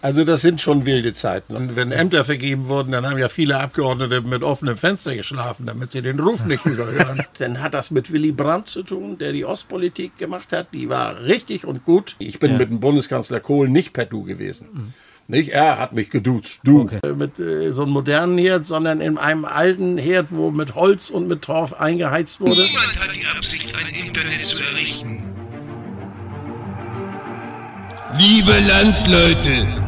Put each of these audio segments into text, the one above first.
Also das sind schon wilde Zeiten. Und wenn Ämter vergeben wurden, dann haben ja viele Abgeordnete mit offenem Fenster geschlafen, damit sie den Ruf nicht überhören. dann hat das mit Willy Brandt zu tun, der die Ostpolitik gemacht hat. Die war richtig und gut. Ich bin ja. mit dem Bundeskanzler Kohl nicht per Du gewesen. Mhm. Nicht, er hat mich geduzt, du. Okay. Mit äh, so einem modernen Herd, sondern in einem alten Herd, wo mit Holz und mit Torf eingeheizt wurde. Niemand hat die Absicht, ein Internet zu errichten. Liebe Landsleute,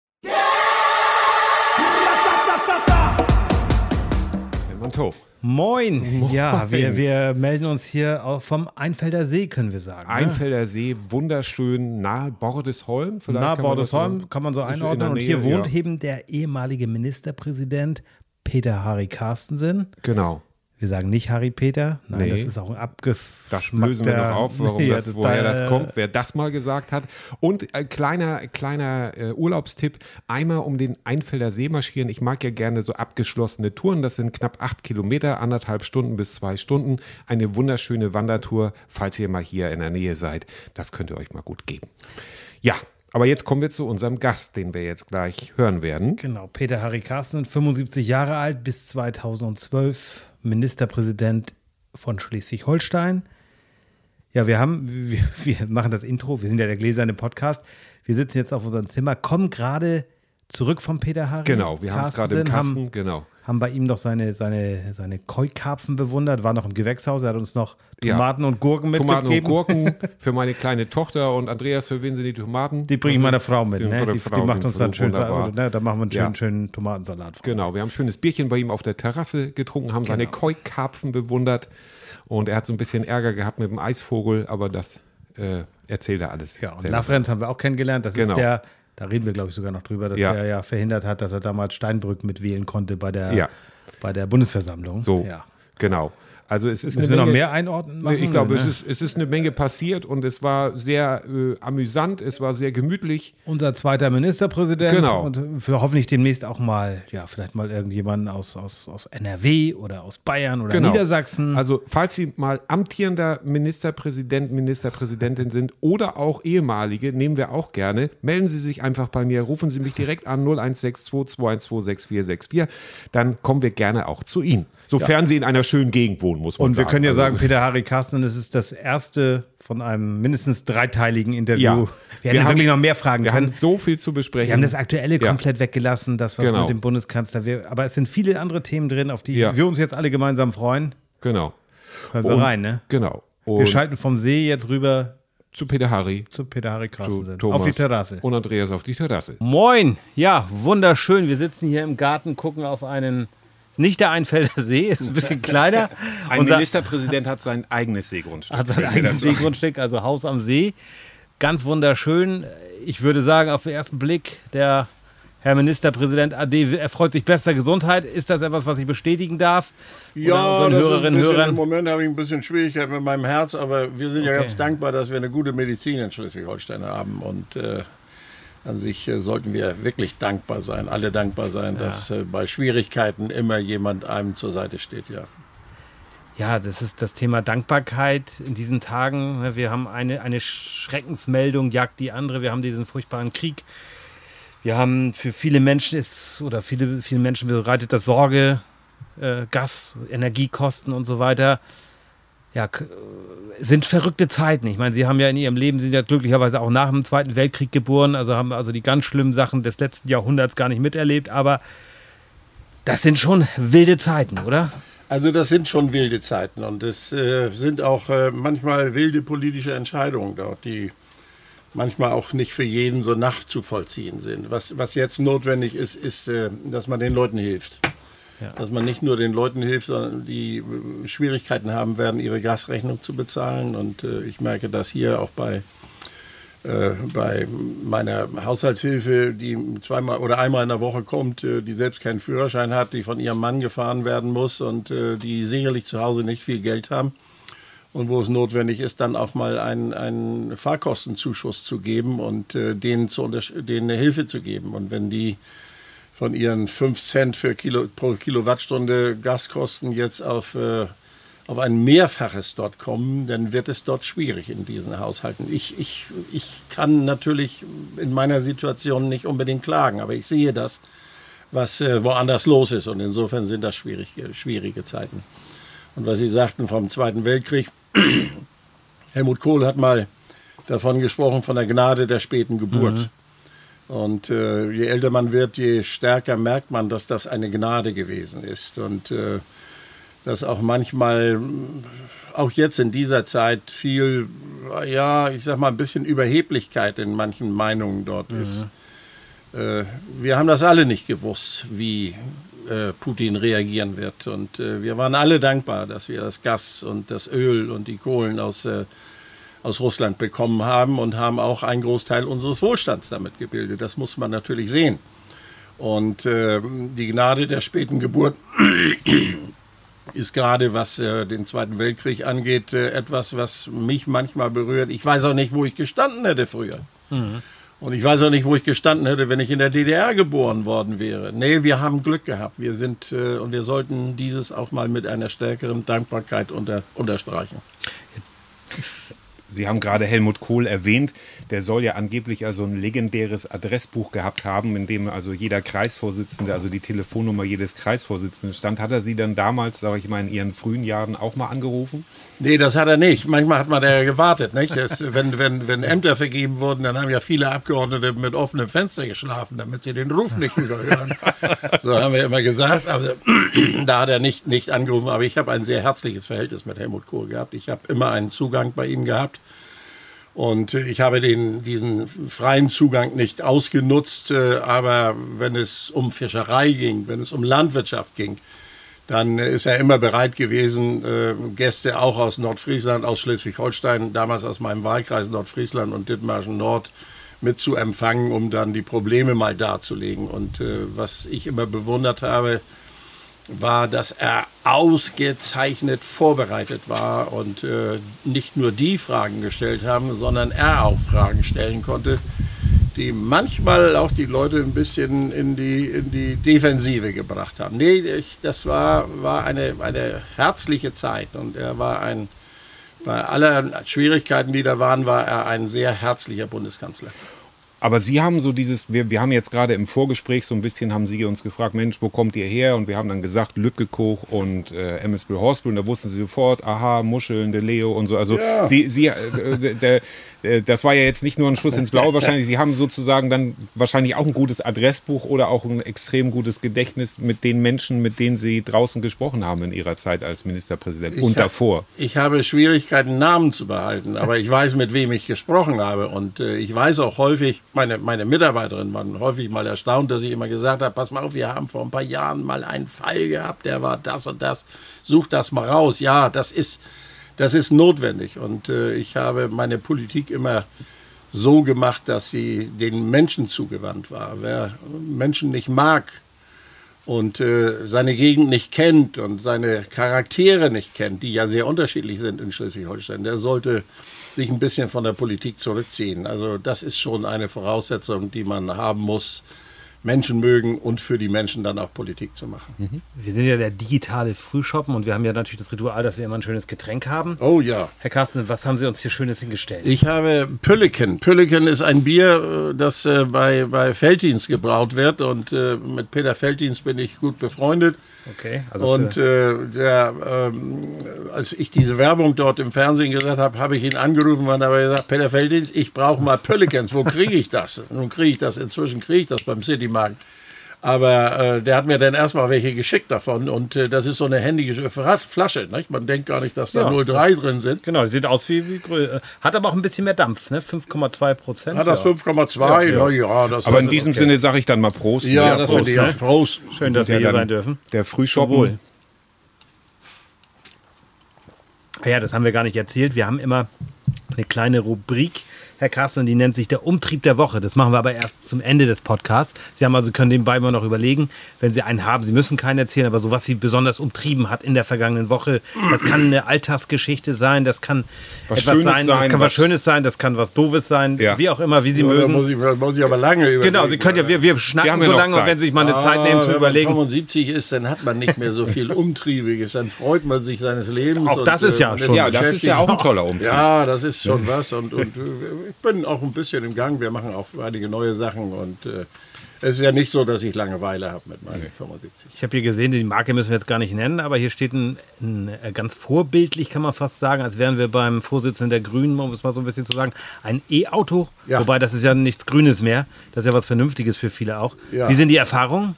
Monto. Moin. Moin. Ja, wir, wir melden uns hier vom Einfelder See, können wir sagen. Ne? Einfelder See, wunderschön, nahe Bordesholm. Vielleicht nahe Bordesholm, kann man so einordnen. Und hier wohnt ja. eben der ehemalige Ministerpräsident Peter Harry Carstensen. Genau. Wir sagen nicht Harry Peter. Nein, nee. das ist auch ein abgefuckter... Das lösen wir noch auf, warum nee, das, das woher da, das kommt, wer das mal gesagt hat. Und äh, kleiner, kleiner äh, Urlaubstipp, einmal um den Einfelder See marschieren. Ich mag ja gerne so abgeschlossene Touren. Das sind knapp acht Kilometer, anderthalb Stunden bis zwei Stunden. Eine wunderschöne Wandertour, falls ihr mal hier in der Nähe seid. Das könnt ihr euch mal gut geben. Ja, aber jetzt kommen wir zu unserem Gast, den wir jetzt gleich hören werden. Genau, Peter Harry Carsten, 75 Jahre alt, bis 2012 Ministerpräsident von Schleswig-Holstein. Ja, wir haben, wir, wir, machen das Intro, wir sind ja der gläserne Podcast. Wir sitzen jetzt auf unserem Zimmer, kommen gerade zurück vom Peter Harry. Genau, wir haben es gerade im Kasten, haben, genau haben bei ihm noch seine, seine, seine Koi-Karpfen bewundert, war noch im Gewächshaus, er hat uns noch Tomaten ja. und Gurken mitgegeben. Tomaten und Gurken für meine kleine Tochter und Andreas, für wen sind die Tomaten? Die bringe ich meiner Frau mit, ne? die, Frau, die, macht uns dann schön, ne? da machen wir einen schönen, ja. schönen Tomatensalat. Genau, wir haben ein schönes Bierchen bei ihm auf der Terrasse getrunken, haben genau. seine Koi-Karpfen bewundert und er hat so ein bisschen Ärger gehabt mit dem Eisvogel, aber das äh, erzählt er alles. Ja, und Lafrenz haben wir auch kennengelernt, das genau. ist der da reden wir, glaube ich, sogar noch drüber, dass ja. der ja verhindert hat, dass er damals Steinbrück mitwählen konnte bei der, ja. bei der Bundesversammlung. So, ja. genau. Also es ist Müssen wir Menge, noch mehr einordnen? Machen, ich glaube, ne? es, ist, es ist eine Menge passiert und es war sehr äh, amüsant, es war sehr gemütlich. Unser zweiter Ministerpräsident genau. und für hoffentlich demnächst auch mal, ja, vielleicht mal irgendjemanden aus, aus, aus NRW oder aus Bayern oder genau. Niedersachsen. Also falls Sie mal amtierender Ministerpräsident, Ministerpräsidentin sind oder auch ehemalige, nehmen wir auch gerne, melden Sie sich einfach bei mir, rufen Sie mich direkt an 0162 212 6464, dann kommen wir gerne auch zu Ihnen. Sofern ja. Sie in einer schönen Gegend wohnen muss man Und wir sagen. können ja also, sagen, Peter Harry Carsten, das ist das erste von einem mindestens dreiteiligen Interview. Ja. Wir, wir haben wirklich noch mehr Fragen. Wir können. haben so viel zu besprechen. Wir haben das Aktuelle ja. komplett weggelassen, das was genau. mit dem Bundeskanzler. Wir, aber es sind viele andere Themen drin, auf die ja. wir uns jetzt alle gemeinsam freuen. Genau. Hören wir Und, rein, ne? Genau. Und wir schalten vom See jetzt rüber zu Peter Harry. Zu Peter Harry Carsten. Auf die Terrasse. Und Andreas auf die Terrasse. Moin. Ja, wunderschön. Wir sitzen hier im Garten, gucken auf einen nicht der Einfelder See, ist ein bisschen kleiner. Ein Unser, Ministerpräsident hat sein eigenes Seegrundstück. Hat sein eigenes Seegrundstück, also Haus am See. Ganz wunderschön. Ich würde sagen, auf den ersten Blick, der Herr Ministerpräsident AD erfreut sich bester Gesundheit. Ist das etwas, was ich bestätigen darf? Ja, das Hörerinnen, ist bisschen, im Moment habe ich ein bisschen Schwierigkeit mit meinem Herz, aber wir sind okay. ja ganz dankbar, dass wir eine gute Medizin in Schleswig-Holstein haben und äh, an sich äh, sollten wir wirklich dankbar sein, alle dankbar sein, ja. dass äh, bei Schwierigkeiten immer jemand einem zur Seite steht, ja. Ja, das ist das Thema Dankbarkeit in diesen Tagen. Wir haben eine, eine Schreckensmeldung, jagt die andere. Wir haben diesen furchtbaren Krieg. Wir haben für viele Menschen ist, oder viele, viele Menschen bereitet das Sorge, äh, Gas, Energiekosten und so weiter ja, sind verrückte Zeiten. Ich meine, Sie haben ja in Ihrem Leben, sind ja glücklicherweise auch nach dem Zweiten Weltkrieg geboren, also haben also die ganz schlimmen Sachen des letzten Jahrhunderts gar nicht miterlebt, aber das sind schon wilde Zeiten, oder? Also das sind schon wilde Zeiten und es äh, sind auch äh, manchmal wilde politische Entscheidungen dort, die manchmal auch nicht für jeden so nachzuvollziehen sind. Was, was jetzt notwendig ist, ist, äh, dass man den Leuten hilft. Dass man nicht nur den Leuten hilft, sondern die äh, Schwierigkeiten haben werden, ihre Gasrechnung zu bezahlen. Und äh, ich merke das hier auch bei äh, bei meiner Haushaltshilfe, die zweimal oder einmal in der Woche kommt, äh, die selbst keinen Führerschein hat, die von ihrem Mann gefahren werden muss und äh, die sicherlich zu Hause nicht viel Geld haben. Und wo es notwendig ist, dann auch mal einen, einen Fahrkostenzuschuss zu geben und äh, denen, zu denen eine Hilfe zu geben. Und wenn die von ihren 5 Cent für Kilo, pro Kilowattstunde Gaskosten jetzt auf äh, auf ein Mehrfaches dort kommen, dann wird es dort schwierig in diesen Haushalten. Ich, ich, ich kann natürlich in meiner Situation nicht unbedingt klagen, aber ich sehe das, was äh, woanders los ist. Und insofern sind das schwierige, schwierige Zeiten. Und was Sie sagten vom Zweiten Weltkrieg, Helmut Kohl hat mal davon gesprochen, von der Gnade der späten Geburt. Mhm. Und äh, je älter man wird, je stärker merkt man, dass das eine Gnade gewesen ist. Und äh, dass auch manchmal, auch jetzt in dieser Zeit, viel, ja, ich sag mal, ein bisschen Überheblichkeit in manchen Meinungen dort mhm. ist. Äh, wir haben das alle nicht gewusst, wie äh, Putin reagieren wird. Und äh, wir waren alle dankbar, dass wir das Gas und das Öl und die Kohlen aus, äh, aus Russland bekommen haben und haben auch einen Großteil unseres Wohlstands damit gebildet. Das muss man natürlich sehen. Und äh, die Gnade der späten Geburt ist gerade, was äh, den Zweiten Weltkrieg angeht, äh, etwas, was mich manchmal berührt. Ich weiß auch nicht, wo ich gestanden hätte früher. Mhm. Und ich weiß auch nicht, wo ich gestanden hätte, wenn ich in der DDR geboren worden wäre. Nee, wir haben Glück gehabt. Wir sind äh, und wir sollten dieses auch mal mit einer stärkeren Dankbarkeit unter, unterstreichen. Sie haben gerade Helmut Kohl erwähnt. Der soll ja angeblich also ein legendäres Adressbuch gehabt haben, in dem also jeder Kreisvorsitzende, also die Telefonnummer jedes Kreisvorsitzenden stand. Hat er Sie dann damals, sage ich mal, in Ihren frühen Jahren auch mal angerufen? Nee, das hat er nicht. Manchmal hat man da gewartet. Nicht? Das, wenn, wenn, wenn Ämter vergeben wurden, dann haben ja viele Abgeordnete mit offenem Fenster geschlafen, damit sie den Ruf nicht überhören. so haben wir immer gesagt. Aber da hat er nicht, nicht angerufen. Aber ich habe ein sehr herzliches Verhältnis mit Helmut Kohl gehabt. Ich habe immer einen Zugang bei ihm gehabt. Und ich habe den, diesen freien Zugang nicht ausgenutzt, äh, aber wenn es um Fischerei ging, wenn es um Landwirtschaft ging, dann ist er immer bereit gewesen, äh, Gäste auch aus Nordfriesland, aus Schleswig-Holstein, damals aus meinem Wahlkreis Nordfriesland und Dithmarschen Nord mit zu empfangen, um dann die Probleme mal darzulegen. Und äh, was ich immer bewundert habe, war, dass er ausgezeichnet vorbereitet war und äh, nicht nur die Fragen gestellt haben, sondern er auch Fragen stellen konnte, die manchmal auch die Leute ein bisschen in die, in die Defensive gebracht haben. Nee, ich, das war, war eine, eine herzliche Zeit und er war ein, bei aller Schwierigkeiten, die da waren, war er ein sehr herzlicher Bundeskanzler. Aber Sie haben so dieses, wir, wir haben jetzt gerade im Vorgespräch so ein bisschen, haben Sie uns gefragt, Mensch, wo kommt ihr her? Und wir haben dann gesagt, Lübkekoch und äh, MSB Horspool. Und da wussten Sie sofort, aha, Muscheln, der Leo und so. Also ja. Sie, Sie, äh, der, äh, das war ja jetzt nicht nur ein Schuss ins Blaue wahrscheinlich. Sie haben sozusagen dann wahrscheinlich auch ein gutes Adressbuch oder auch ein extrem gutes Gedächtnis mit den Menschen, mit denen Sie draußen gesprochen haben in Ihrer Zeit als Ministerpräsident ich und hab, davor. Ich habe Schwierigkeiten, Namen zu behalten, aber ich weiß, mit wem ich gesprochen habe. Und äh, ich weiß auch häufig, meine, meine Mitarbeiterinnen waren häufig mal erstaunt, dass ich immer gesagt habe, pass mal auf, wir haben vor ein paar Jahren mal einen Fall gehabt, der war das und das, such das mal raus. Ja, das ist das ist notwendig. Und äh, ich habe meine Politik immer so gemacht, dass sie den Menschen zugewandt war. Wer Menschen nicht mag und äh, seine Gegend nicht kennt und seine Charaktere nicht kennt, die ja sehr unterschiedlich sind in Schleswig-Holstein, der sollte sich ein bisschen von der Politik zurückziehen. Also das ist schon eine Voraussetzung, die man haben muss, Menschen mögen und für die Menschen dann auch Politik zu machen. Mhm. Wir sind ja der digitale Frühshoppen und wir haben ja natürlich das Ritual, dass wir immer ein schönes Getränk haben. Oh ja. Herr Carsten, was haben Sie uns hier Schönes hingestellt? Ich habe Pülleken. Pülleken ist ein Bier, äh, das äh, bei, bei Felddienst gebraut wird und äh, mit Peter Felddienst bin ich gut befreundet. Okay. Also und äh, der, ähm, als ich diese Werbung dort im Fernsehen gesagt habe, habe ich ihn angerufen und habe gesagt, Peter Feldins, ich brauche mal Pöllikens. Wo kriege ich das? Nun kriege ich das, inzwischen kriege ich das beim Citymarkt. Aber äh, der hat mir dann erstmal welche geschickt davon und äh, das ist so eine händige Flasche. Nicht? Man denkt gar nicht, dass da ja, 03 drin sind. Genau, sieht aus wie, wie äh, Hat aber auch ein bisschen mehr Dampf, ne? 5,2 Prozent. Hat das ja. 5,2? Ja, ja. ja das aber in diesem okay. Sinne sage ich dann mal Prost. Ja, ja das finde ich auch. Prost. Schön, dass wir hier sein dürfen. Der Frühschoppen. Ja, das haben wir gar nicht erzählt. Wir haben immer eine kleine Rubrik Herr Carsten, die nennt sich der Umtrieb der Woche. Das machen wir aber erst zum Ende des Podcasts. Sie haben also, können nebenbei immer noch überlegen, wenn Sie einen haben, Sie müssen keinen erzählen, aber so was Sie besonders umtrieben hat in der vergangenen Woche. Das kann eine Alltagsgeschichte sein, das kann Was etwas Schönes sein, das sein, kann was was- Schönes sein, das kann was Doofes sein, Ja. wie auch immer, wie Sie Da mögen. muss ich, da muss ich aber lange überlegen. Genau, Sie können ja, wir, wir schnacken ja so lange und wenn Sie sich mal eine Zeit nehmen Ah, zu wenn überlegen. man 75 ist, dann hat man nicht mehr so viel Umtriebiges. Dann freut man sich seines Lebens. Auch das ist ja man schon- Ja, das ist ja auch ein toller Umtrieb. Ja, das ist schon was. Und, und äh, ich bin auch ein bisschen im Gang. Wir machen auch einige neue Sachen. Und äh, es ist ja nicht so, dass ich Langeweile habe mit meinen 75. Ich habe hier gesehen, die Marke müssen wir jetzt gar nicht nennen, aber hier steht ein, ein äh, ganz vorbildlich, kann man fast sagen, als wären wir beim Vorsitzenden der Grünen, um es mal so ein bisschen zu sagen, ein E-Auto. Ja. Wobei das ist ja nichts Grünes mehr. Das ist ja was Vernünftiges für viele auch. Ja. Wie sind die Erfahrungen?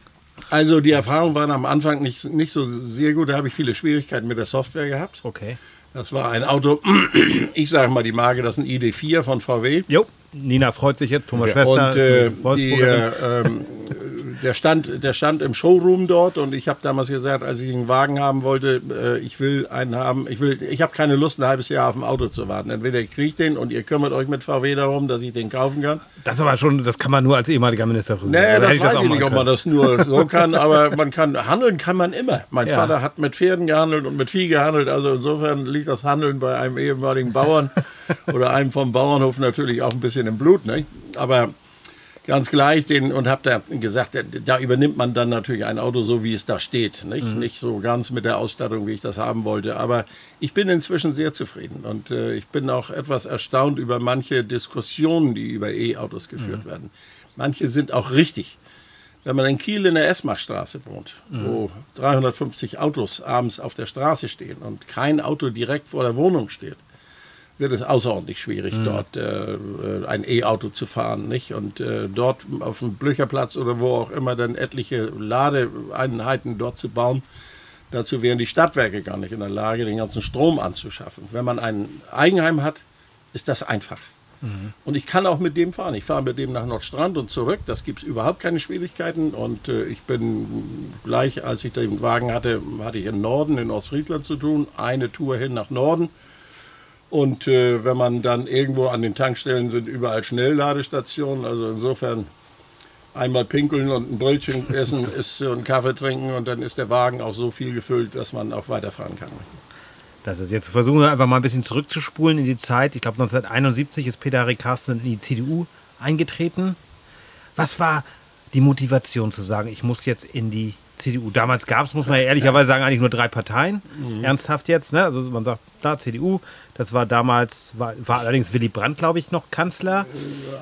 Also die Erfahrungen waren am Anfang nicht, nicht so sehr gut. Da habe ich viele Schwierigkeiten mit der Software gehabt. Okay. Das war ein Auto, ich sage mal die Marke, das ist ein ID4 von VW. Jo, Nina freut sich jetzt, Thomas Schwester. Und äh, die, äh, ähm, der, stand, der stand im Showroom dort und ich habe damals gesagt, als ich einen Wagen haben wollte, äh, ich will einen haben, ich will, ich habe keine Lust, ein halbes Jahr auf ein Auto zu warten. Entweder ich kriege den und ihr kümmert euch mit VW darum, dass ich den kaufen kann. das aber schon, das kann man nur als ehemaliger Ministerpräsident. Nee, das hätte weiß auch ich nicht, ob man das nur so kann, aber man kann, handeln kann man immer. Mein Ja. Vater hat mit Pferden gehandelt und mit Vieh gehandelt, also insofern liegt das Handeln bei einem ehemaligen Bauern oder einem vom Bauernhof natürlich auch ein bisschen im Blut, ne? aber ganz gleich den und habe da gesagt, da- da übernimmt man dann natürlich ein Auto so, wie es da steht, nicht, nicht so ganz mit der Ausstattung, wie ich das haben wollte, aber ich bin inzwischen sehr zufrieden und äh, ich bin auch etwas erstaunt über manche Diskussionen, die über E-Autos geführt werden. Manche sind auch richtig. Wenn man in Kiel in der Esmachstraße wohnt, wo 350 Autos abends auf der Straße stehen und kein Auto direkt vor der Wohnung steht, wird es außerordentlich schwierig, dort äh, äh, ein E-Auto zu fahren. Nicht? Und äh, dort auf dem Blöcherplatz oder wo auch immer dann etliche Ladeeinheiten dort zu bauen, dazu wären die Stadtwerke gar nicht in der Lage, den ganzen Strom anzuschaffen. Wenn man ein Eigenheim hat, ist das einfach. Und ich kann auch mit dem fahren. Ich fahre mit dem nach Nordstrand und zurück. Das gibt es überhaupt keine Schwierigkeiten. Und äh, ich bin gleich, als ich den Wagen hatte, hatte ich im Norden, in Ostfriesland zu tun. Eine Tour hin nach Norden. Und äh, wenn man dann irgendwo an den Tankstellen sind, überall Schnellladestationen. Also insofern einmal pinkeln und ein Brötchen essen ist so ein Kaffee trinken und dann ist der Wagen auch so viel gefüllt, dass man auch weiterfahren kann. Das ist jetzt versuchen wir einfach mal ein bisschen zurückzuspulen in die Zeit. Ich glaube 1971 ist Peter Harry Carsten in die CDU eingetreten. Was war die Motivation zu sagen, ich muss jetzt in die CDU? Damals gab es, muss man ja ehrlicherweise sagen, eigentlich nur drei Parteien. Ernsthaft jetzt, ne? Also man sagt, da CDU, das war damals, war, war allerdings Willy Brandt, glaube ich, noch Kanzler.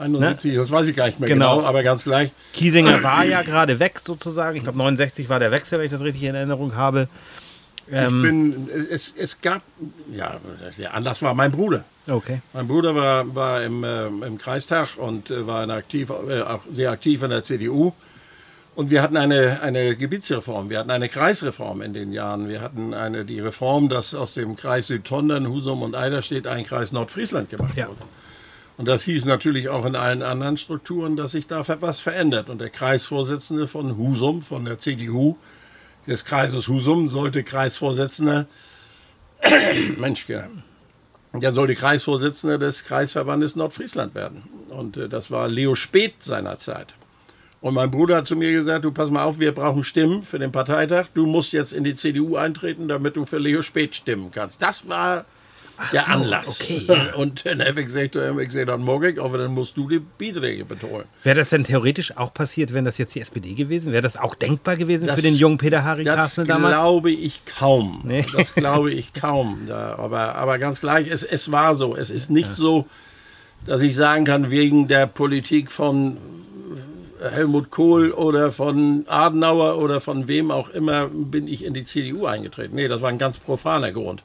71, das weiß ich gar nicht mehr Genau. genau, aber ganz gleich. Kiesinger war ja gerade weg sozusagen. Ich glaube 69 war der Wechsel, wenn ich das richtig in Erinnerung habe. Ähm, Ich bin, es, es gab, ja, der Anlass war mein Bruder. Okay. Mein Bruder war, war im, äh, im Kreistag und äh, war aktiv, äh, auch sehr aktiv in der CDU. Und wir hatten eine, eine Gebietsreform, wir hatten eine Kreisreform in den Jahren. Wir hatten eine, die Reform, dass aus dem Kreis Südtondern, Husum und Eiderstedt ein Kreis Nordfriesland gemacht Ja. wurde. Und das hieß natürlich auch in allen anderen Strukturen, dass sich da was verändert. Und der Kreisvorsitzende von Husum, von der CDU, des Kreises Husum, sollte Kreisvorsitzender, Mensch, ja, der sollte Kreisvorsitzender des Kreisverbandes Nordfriesland werden. Und äh, das war Leo Speth seinerzeit. Und mein Bruder hat zu mir gesagt, du pass mal auf, wir brauchen Stimmen für den Parteitag. Du musst jetzt in die CDU eintreten, damit du für Leo Speth stimmen kannst. Das war der so, Anlass. okay. Und dann habe ich gesagt, dann habe ich gesagt, dann ich, aber dann musst du die Beiträge betreuen. Wäre das denn theoretisch auch passiert, wenn das jetzt die SPD gewesen wäre? das auch denkbar gewesen Das- für den jungen Peter Harry Das Carsten damals? glaube ich kaum. Nee. Das glaube ich kaum. Da, aber, aber ganz gleich, es, es war so. Es ist nicht so, dass ich sagen kann, wegen der Politik von Helmut Kohl oder von Adenauer oder von wem auch immer bin ich in die CDU eingetreten. Nee, das war ein ganz profaner Grund.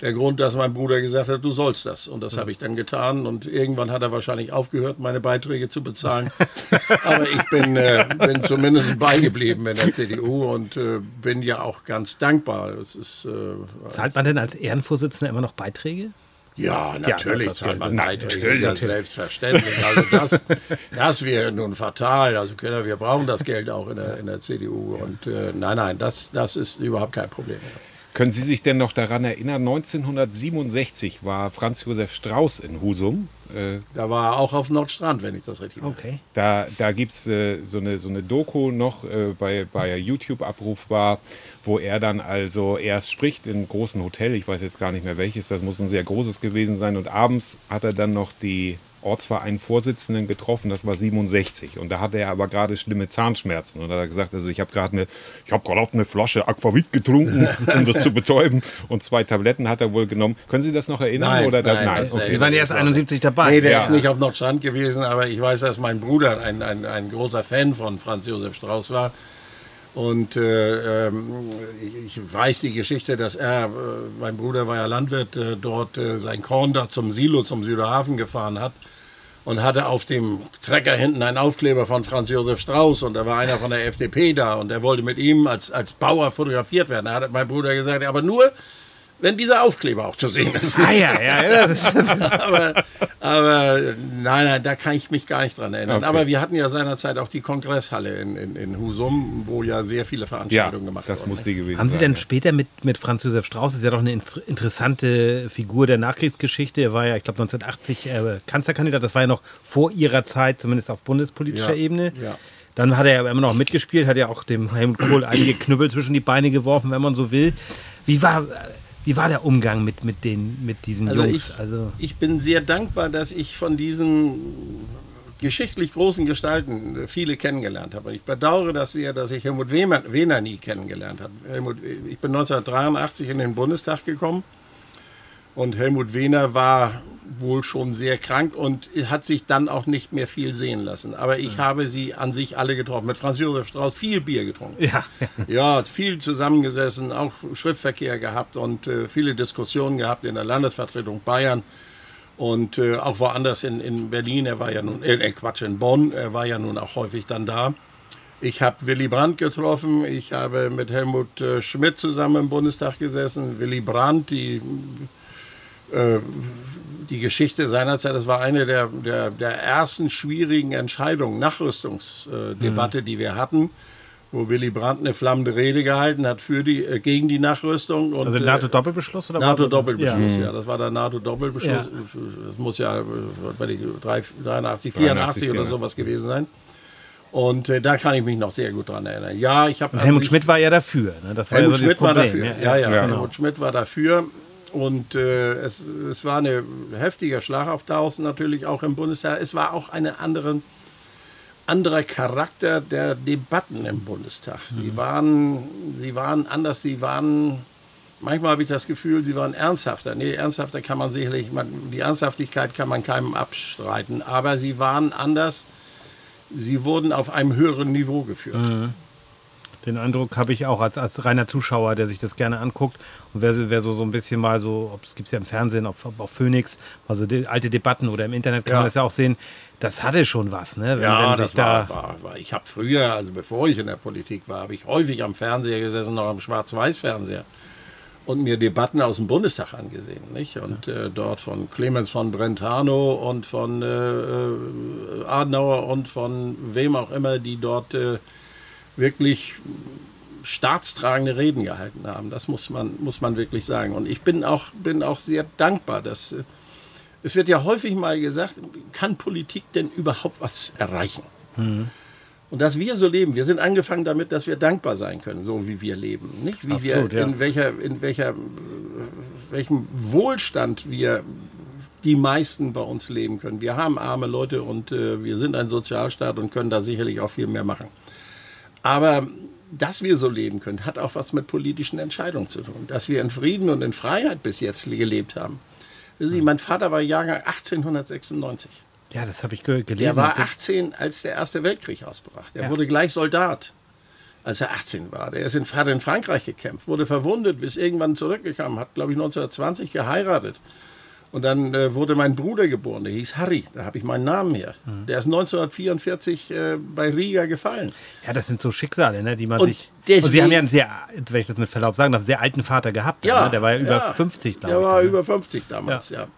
Der Grund, dass mein Bruder gesagt hat, du sollst das. Und das habe ich dann getan. Und irgendwann hat er wahrscheinlich aufgehört, meine Beiträge zu bezahlen. Aber ich bin, äh, bin zumindest beigeblieben in der CDU und äh, bin ja auch ganz dankbar. Ist, äh, Zahlt man denn als Ehrenvorsitzender immer noch Beiträge? Ja, natürlich das zahlt man Beiträge. Ja, selbstverständlich. Also das, das wäre nun fatal. Also Kinder, wir brauchen das Geld auch in der, in der CDU. Und äh, nein, nein, das, das ist überhaupt kein Problem. Können Sie sich denn noch daran erinnern, 1967 war Franz Josef Strauß in Husum. Äh, da war er auch auf Nordstrand, wenn ich das richtig Okay. Da, da gibt es äh, so, eine, so eine Doku noch äh, bei, bei YouTube abrufbar, wo er dann also erst spricht in einem großen Hotel, ich weiß jetzt gar nicht mehr welches, das muss ein sehr großes gewesen sein. Und abends hat er dann noch die Ortsverein-Vorsitzenden getroffen, das war 67. Und da hatte er aber gerade schlimme Zahnschmerzen. Und da hat er gesagt, also ich habe gerade eine, ich habe gerade auch eine Flasche Aquavit getrunken, um das zu betäuben. Und zwei Tabletten hat er wohl genommen. Können Sie das noch erinnern? Nein, oder nein, nein? Okay. Sie waren erst 71 dabei. Nee, der ja. ist nicht auf Nordstrand gewesen, aber ich weiß, dass mein Bruder ein, ein, ein großer Fan von Franz Josef Strauß war. Und äh, ähm, ich, weiß die Geschichte, dass er, äh, mein Bruder war ja Landwirt, äh, dort äh, sein Korn da zum Silo, zum Süderhafen gefahren hat und hatte auf dem Trecker hinten einen Aufkleber von Franz Josef Strauß und da war einer von der FDP da und der wollte mit ihm als, als Bauer fotografiert werden. Da hat mein Bruder gesagt, aber nur, wenn dieser Aufkleber auch zu sehen ist. Ah ja, ja, ja. aber, aber nein, nein, da kann ich mich gar nicht dran erinnern. Okay. Aber wir hatten ja seinerzeit auch die Kongresshalle in, in, in Husum, wo ja sehr viele Veranstaltungen ja, gemacht das wurden. muss die gewesen Haben Sie denn später mit, mit Franz Josef Strauß, ist ja doch eine interessante Figur der Nachkriegsgeschichte, er war ja, ich glaube 1980 äh, Kanzlerkandidat, das war ja noch vor Ihrer Zeit, zumindest auf bundespolitischer ja, Ebene. Ja. Dann hat er ja immer noch mitgespielt, hat ja auch dem Helmut Kohl einige Knüppel zwischen die Beine geworfen, wenn man so will. Wie war wie war der Umgang mit, mit, den, mit diesen also Jungs? Ich, also ich bin sehr dankbar, dass ich von diesen geschichtlich großen Gestalten viele kennengelernt habe. Ich bedauere das sehr, dass ich Helmut Wehner nie kennengelernt habe. Helmut, ich bin 1983 in den Bundestag gekommen und Helmut Wehner war wohl schon sehr krank und hat sich dann auch nicht mehr viel sehen lassen. Aber ich mhm. habe sie an sich alle getroffen. Mit Franz Josef Strauß viel Bier getrunken. Ja, ja viel zusammengesessen, auch Schriftverkehr gehabt und äh, viele Diskussionen gehabt in der Landesvertretung Bayern und äh, auch woanders in, in Berlin. Er war ja nun, äh, äh Quatsch, in Bonn. Er war ja nun auch häufig dann da. Ich habe Willy Brandt getroffen. Ich habe mit Helmut äh, Schmidt zusammen im Bundestag gesessen. Willy Brandt, die äh, die Geschichte seinerzeit, das war eine der, der, der ersten schwierigen Entscheidungen, Nachrüstungsdebatte, mhm. die wir hatten, wo Willy Brandt eine flammende Rede gehalten hat für die, äh, gegen die Nachrüstung. Und, also NATO-Doppelbeschluss? oder NATO-Doppelbeschluss, ja. ja. Das war der NATO-Doppelbeschluss. Ja. Das muss ja, die, 83, 84 oder sowas gewesen sein. Und äh, da kann ich mich noch sehr gut dran erinnern. Ja, ich habe. Helmut Schmidt war ja dafür. Ne? Das war Helmut ja so Schmidt war dafür. Ja, ja, ja, ja. Helmut Schmidt war dafür. Und äh, es, es war ein heftiger Schlag auf Tausend natürlich auch im Bundestag. Es war auch ein andere, anderer Charakter der Debatten im Bundestag. Sie, mhm. waren, sie waren anders, sie waren, manchmal habe ich das Gefühl, sie waren ernsthafter. Nee, ernsthafter kann man sicherlich, man, die Ernsthaftigkeit kann man keinem abstreiten, aber sie waren anders. Sie wurden auf einem höheren Niveau geführt. Mhm. Den Eindruck habe ich auch als, als reiner Zuschauer, der sich das gerne anguckt. Und wer, wer so, so ein bisschen mal so, ob es gibt es ja im Fernsehen, ob, ob auf Phoenix, also alte Debatten oder im Internet kann ja. man das ja auch sehen, das hatte schon was, ne? Wenn, ja, wenn das da war, war, war, Ich habe früher, also bevor ich in der Politik war, habe ich häufig am Fernseher gesessen, noch am Schwarz-Weiß-Fernseher und mir Debatten aus dem Bundestag angesehen. Nicht? Und äh, dort von Clemens von Brentano und von äh, äh Adenauer und von wem auch immer, die dort äh, wirklich staatstragende Reden gehalten haben. Das muss man, muss man wirklich sagen. Und ich bin auch, bin auch sehr dankbar, dass äh, es wird ja häufig mal gesagt, kann Politik denn überhaupt was erreichen? Mhm. Und dass wir so leben, wir sind angefangen damit, dass wir dankbar sein können, so wie wir leben. Nicht wie Absolut, wir, in ja. welcher, in welcher, welchem Wohlstand wir die meisten bei uns leben können. Wir haben arme Leute und äh, wir sind ein Sozialstaat und können da sicherlich auch viel mehr machen. Aber dass wir so leben können, hat auch was mit politischen Entscheidungen zu tun. Dass wir in Frieden und in Freiheit bis jetzt gelebt haben. Wissen Sie, mein Vater war Jahrgang 1896. Ja, das habe ich gelesen. Er war 18, als der Erste Weltkrieg ausbrach. Er ja. wurde gleich Soldat, als er 18 war. Der ist in, hat in Frankreich gekämpft, wurde verwundet, bis irgendwann zurückgekommen, hat, glaube ich, 1920 geheiratet und dann äh, wurde mein Bruder geboren, der hieß Harry, da habe ich meinen Namen her. Mhm. Der ist 1944 äh, bei Riga gefallen. Ja, das sind so Schicksale, ne, die man und sich. Deswegen, und Sie haben ja einen sehr, wenn ich das mit Verlaub sagen darf, sehr alten Vater gehabt. Ja, ne? Der war ja über ja, 50, glaube ich. Der war über 50 damals, ja. ja.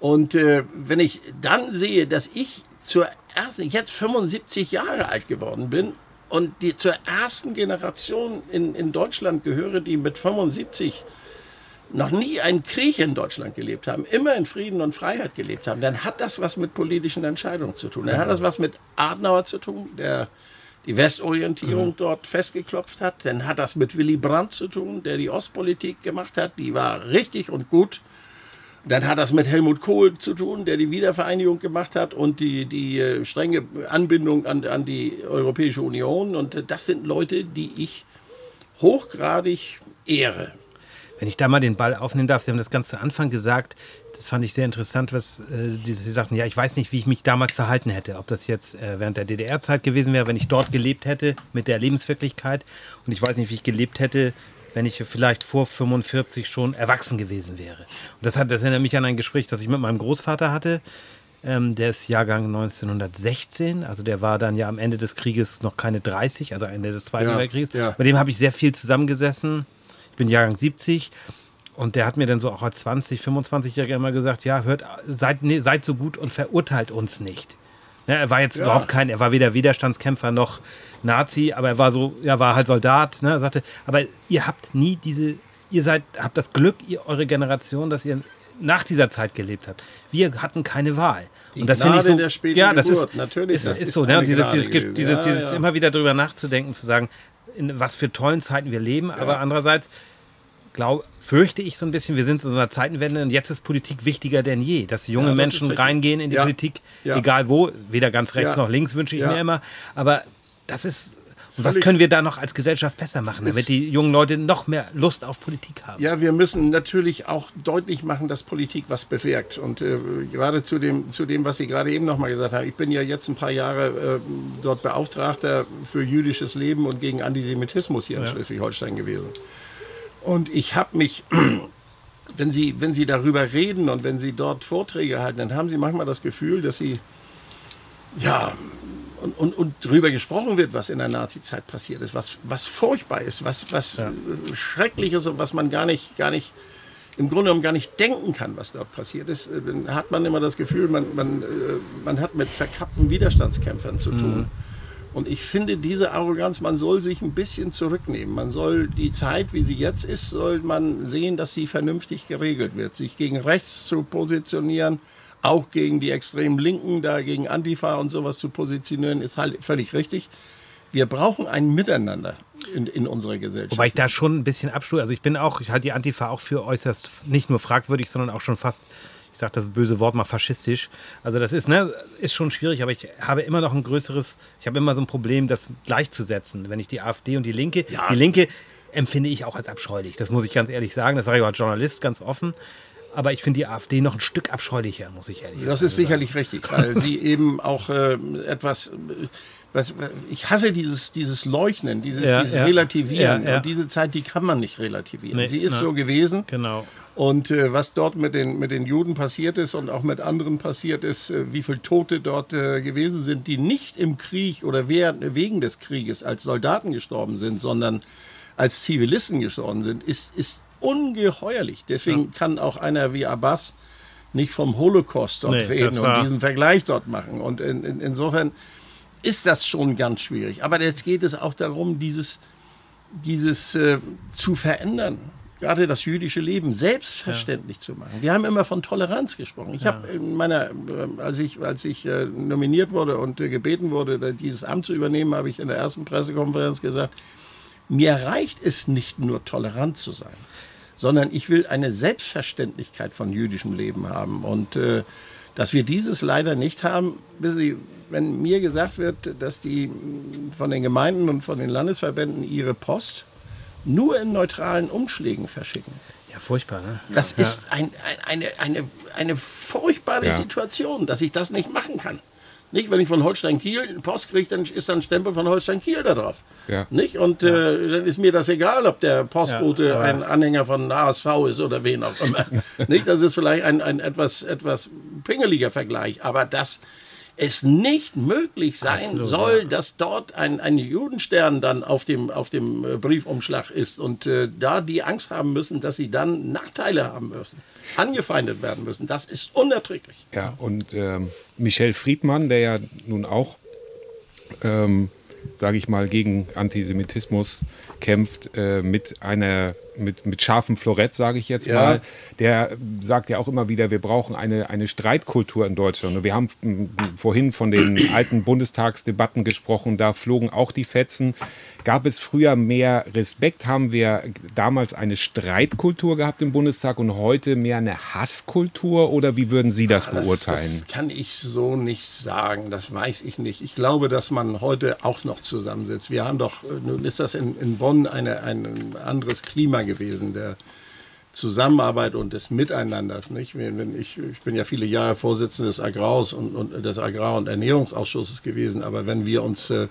Und äh, wenn ich dann sehe, dass ich zur ersten, jetzt 75 Jahre alt geworden bin und die zur ersten Generation in, in Deutschland gehöre, die mit 75 noch nie einen Krieg in Deutschland gelebt haben, immer in Frieden und Freiheit gelebt haben, dann hat das was mit politischen Entscheidungen zu tun. Dann hat das was mit Adenauer zu tun, der die Westorientierung mhm. dort festgeklopft hat. Dann hat das mit Willy Brandt zu tun, der die Ostpolitik gemacht hat. Die war richtig und gut. Dann hat das mit Helmut Kohl zu tun, der die Wiedervereinigung gemacht hat und die, die äh, strenge Anbindung an, an die Europäische Union. Und das sind Leute, die ich hochgradig ehre. Wenn ich da mal den Ball aufnehmen darf, Sie haben das ganz zu Anfang gesagt, das fand ich sehr interessant, was äh, Sie sagten, ja, ich weiß nicht, wie ich mich damals verhalten hätte, ob das jetzt äh, während der DDR-Zeit gewesen wäre, wenn ich dort gelebt hätte mit der Lebenswirklichkeit und ich weiß nicht, wie ich gelebt hätte, wenn ich vielleicht vor 45 schon erwachsen gewesen wäre. Und das, hat, das erinnert mich an ein Gespräch, das ich mit meinem Großvater hatte. Ähm, der ist Jahrgang 1916, also der war dann ja am Ende des Krieges noch keine 30, also Ende des Zweiten ja, Weltkrieges. Ja. Mit dem habe ich sehr viel zusammengesessen. Ich bin Jahrgang 70 und der hat mir dann so auch als 20, 25-Jähriger immer gesagt, ja, hört, seid, nee, seid so gut und verurteilt uns nicht. Ja, er war jetzt ja. überhaupt kein, er war weder Widerstandskämpfer noch Nazi, aber er war so, er war halt Soldat. Ne? Er sagte, aber ihr habt nie diese, ihr seid, habt das Glück, ihr, eure Generation, dass ihr nach dieser Zeit gelebt habt. Wir hatten keine Wahl. Die und das finde ich so, der späten ja, das Geburt, ist, natürlich. Ist, das ist, ist so, ne? dieses, dieses, dieses, ja, dieses immer wieder darüber nachzudenken, zu sagen, in was für tollen Zeiten wir leben, aber andererseits glaube, fürchte ich so ein bisschen, wir sind in so einer Zeitenwende und jetzt ist Politik wichtiger denn je, dass junge ja, das Menschen reingehen in die ja. Politik, ja. egal wo, weder ganz rechts noch links wünsche ich mir immer, aber das ist und was können wir da noch als Gesellschaft besser machen, damit die jungen Leute noch mehr Lust auf Politik haben? Ja, wir müssen natürlich auch deutlich machen, dass Politik was bewirkt. Und äh, gerade zu dem, zu dem, was Sie gerade eben noch mal gesagt haben, ich bin ja jetzt ein paar Jahre äh, dort Beauftragter für jüdisches Leben und gegen Antisemitismus hier in Schleswig-Holstein gewesen. Und ich habe mich, wenn Sie, wenn Sie darüber reden und wenn Sie dort Vorträge halten, dann haben Sie manchmal das Gefühl, dass Sie, ja, und, und, und darüber gesprochen wird, was in der Nazi-Zeit passiert ist, was, was furchtbar ist, was, was ja. schrecklich ist und was man gar nicht, gar nicht, im Grunde genommen gar nicht denken kann, was dort passiert ist, dann hat man immer das Gefühl, man, man, äh, man hat mit verkappten Widerstandskämpfern zu tun. Mhm. Und ich finde diese Arroganz, man soll sich ein bisschen zurücknehmen. Man soll die Zeit, wie sie jetzt ist, soll man sehen, dass sie vernünftig geregelt wird. Sich gegen rechts zu positionieren, auch gegen die extremen Linken, da gegen Antifa und sowas zu positionieren, ist halt völlig richtig. Wir brauchen ein Miteinander in, in unserer Gesellschaft. Wobei ich da schon ein bisschen abstuhe. Also ich bin auch, ich halte die Antifa auch für äußerst nicht nur fragwürdig, sondern auch schon fast ich sage das böse Wort mal faschistisch. Also das ist, ne, ist schon schwierig, aber ich habe immer noch ein größeres, ich habe immer so ein Problem, das gleichzusetzen. Wenn ich die AfD und die Linke, ja. die Linke empfinde ich auch als abscheulich. Das muss ich ganz ehrlich sagen. Das sage ich auch als Journalist ganz offen. Aber ich finde die AfD noch ein Stück abscheulicher, muss ich ehrlich sagen. Das ist sicherlich richtig, weil sie eben auch äh, etwas was, ich hasse dieses, dieses Leuchten, dieses, ja, dieses ja. Relativieren. Ja, und diese Zeit, die kann man nicht relativieren. Nee, Sie ist na, so gewesen. Genau. Und äh, was dort mit den, mit den Juden passiert ist und auch mit anderen passiert ist, äh, wie viele Tote dort äh, gewesen sind, die nicht im Krieg oder während, wegen des Krieges als Soldaten gestorben sind, sondern als Zivilisten gestorben sind, ist, ist ungeheuerlich. Deswegen kann auch einer wie Abbas nicht vom Holocaust dort nee, reden und diesen Vergleich dort machen. Und in, in, insofern ist das schon ganz schwierig. Aber jetzt geht es auch darum, dieses, dieses äh, zu verändern. Gerade das jüdische Leben selbstverständlich ja. zu machen. Wir haben immer von Toleranz gesprochen. Ich ja. habe in meiner, äh, als ich, als ich äh, nominiert wurde und äh, gebeten wurde, dieses Amt zu übernehmen, habe ich in der ersten Pressekonferenz gesagt, mir reicht es nicht nur tolerant zu sein, sondern ich will eine Selbstverständlichkeit von jüdischem Leben haben. Und äh, dass wir dieses leider nicht haben, wissen Sie, wenn mir gesagt wird, dass die von den Gemeinden und von den Landesverbänden ihre Post nur in neutralen Umschlägen verschicken. Ja, furchtbar, ne? Das ja. ist ein, ein, eine, eine, eine furchtbare ja. Situation, dass ich das nicht machen kann. Nicht, wenn ich von Holstein Kiel Post kriege, dann ist dann ein Stempel von Holstein Kiel da drauf. Ja. Nicht? Und ja. äh, dann ist mir das egal, ob der Postbote ja, ein Anhänger von HSV ist oder wen auch immer. nicht? Das ist vielleicht ein, ein etwas, etwas pingeliger Vergleich, aber das es nicht möglich sein Absolut, soll, ja. dass dort ein, ein Judenstern dann auf dem, auf dem äh, Briefumschlag ist und äh, da die Angst haben müssen, dass sie dann Nachteile haben müssen, angefeindet werden müssen. Das ist unerträglich. Ja, und ähm, Michel Friedmann, der ja nun auch ähm, sage ich mal, gegen Antisemitismus kämpft, äh, mit einer, mit, mit scharfem Florett, sage ich jetzt ja. mal. Der sagt ja auch immer wieder, wir brauchen eine, eine Streitkultur in Deutschland. Und wir haben vorhin von den alten Bundestagsdebatten gesprochen, da flogen auch die Fetzen. Gab es früher mehr Respekt? Haben wir damals eine Streitkultur gehabt im Bundestag und heute mehr eine Hasskultur? Oder wie würden Sie das, das beurteilen? Das kann ich so nicht sagen. Das weiß ich nicht. Ich glaube, dass man heute auch noch zusammensitzt. Wir haben doch, nun ist das in, in Bonn eine, ein anderes Klima gewesen. Der Zusammenarbeit und des Miteinanders. Nicht? Ich, ich, bin ja viele Jahre Vorsitzender des und, und des Agrar- und Ernährungsausschusses gewesen, aber wenn wir uns äh,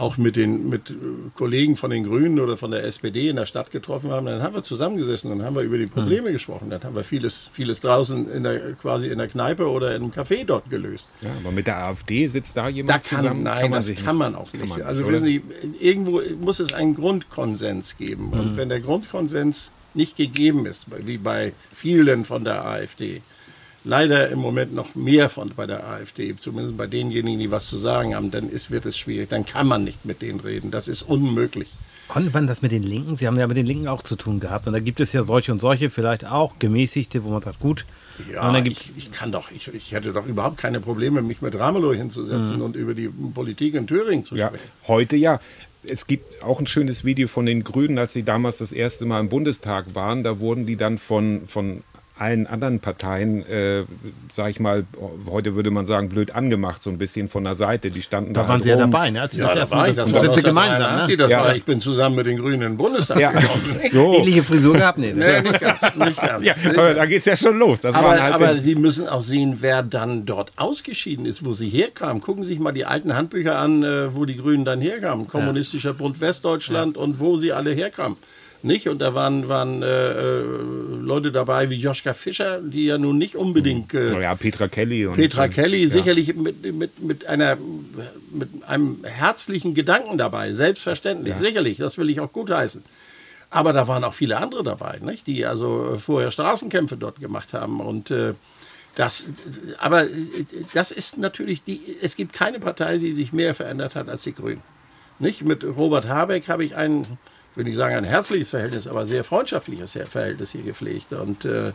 auch mit den mit Kollegen von den Grünen oder von der SPD in der Stadt getroffen haben, dann haben wir zusammengesessen und haben wir über die Probleme hm. gesprochen. Dann haben wir vieles, vieles draußen in der, quasi in der Kneipe oder in einem Café dort gelöst. Ja, aber mit der AfD sitzt da jemand da kann, zusammen? Nein, kann das kann man auch nicht. Man also wissen Sie, irgendwo muss es einen Grundkonsens geben. Und hm. wenn der Grundkonsens nicht gegeben ist, wie bei vielen von der AfD, leider im Moment noch mehr von bei der AfD, zumindest bei denjenigen, die was zu sagen haben, dann ist, wird es schwierig. Dann kann man nicht mit denen reden. Das ist unmöglich. Konnte man das mit den Linken? Sie haben ja mit den Linken auch zu tun gehabt. Und da gibt es ja solche und solche, vielleicht auch gemäßigte, wo man sagt, gut. Ja, ich, ich, kann doch, ich, ich hätte doch überhaupt keine Probleme, mich mit Ramelow hinzusetzen mhm. und über die Politik in Thüringen zu sprechen. Ja, heute ja. Es gibt auch ein schönes Video von den Grünen, als sie damals das erste Mal im Bundestag waren. Da wurden die dann von, von allen anderen Parteien, äh, sag ich mal, heute würde man sagen, blöd angemacht, so ein bisschen von der Seite. Die standen da. Da waren halt Sie ja dabei, ne? Als ja, das da war ich. Das, das, das gemeinsam, ne? Das ja. war, ich bin zusammen mit den Grünen im Bundestag ja. gekommen. So. Ähnliche Frisur gehabt? Nee, ne? nee nicht ganz. Nicht ganz. Ja, aber da geht es ja schon los. Das aber, halt aber Sie müssen auch sehen, wer dann dort ausgeschieden ist, wo sie herkamen. Gucken Sie sich mal die alten Handbücher an, äh, wo die Grünen dann herkamen. Kommunistischer Bund Westdeutschland und wo sie alle herkamen nicht? Und da waren, waren äh, äh, Leute dabei wie Joschka Fischer, die ja nun nicht unbedingt. Äh, ja, Petra Kelly. Und, Petra Kelly, ja. sicherlich mit, mit, mit, einer, mit einem herzlichen Gedanken dabei, selbstverständlich, ja. sicherlich, das will ich auch gutheißen. Aber da waren auch viele andere dabei, nicht? die also vorher Straßenkämpfe dort gemacht haben. Und äh, das, aber das ist natürlich die, es gibt keine Partei, die sich mehr verändert hat als die Grünen. Nicht? Mit Robert Habeck habe ich einen will nicht sagen ein herzliches Verhältnis, aber sehr freundschaftliches Verhältnis hier gepflegt. Und äh,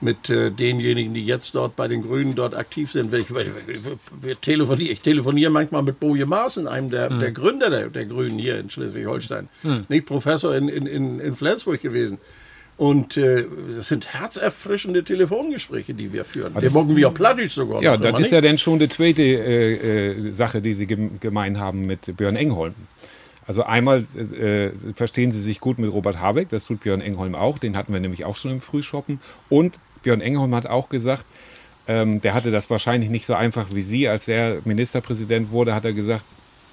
mit äh, denjenigen, die jetzt dort bei den Grünen dort aktiv sind. Ich, ich, telefoniere, ich telefoniere manchmal mit Boje Maaßen, einem der, mhm. der Gründer der, der, Grünen hier in Schleswig-Holstein. Mhm. Nicht Professor in, in, in, in Flensburg gewesen. Und äh, das sind herzerfrischende Telefongespräche, die wir führen. Wir morgen wie auch Plattisch sogar. Ja, das ist ja dann schon die zweite äh, äh, Sache, die Sie gemein haben mit Björn Engholm. Also einmal äh, verstehen sie sich gut mit Robert Habeck, das tut Björn Engholm auch, den hatten wir nämlich auch schon im Frühshoppen. Und Björn Engholm hat auch gesagt, ähm, der hatte das wahrscheinlich nicht so einfach wie Sie, als er Ministerpräsident wurde, hat er gesagt,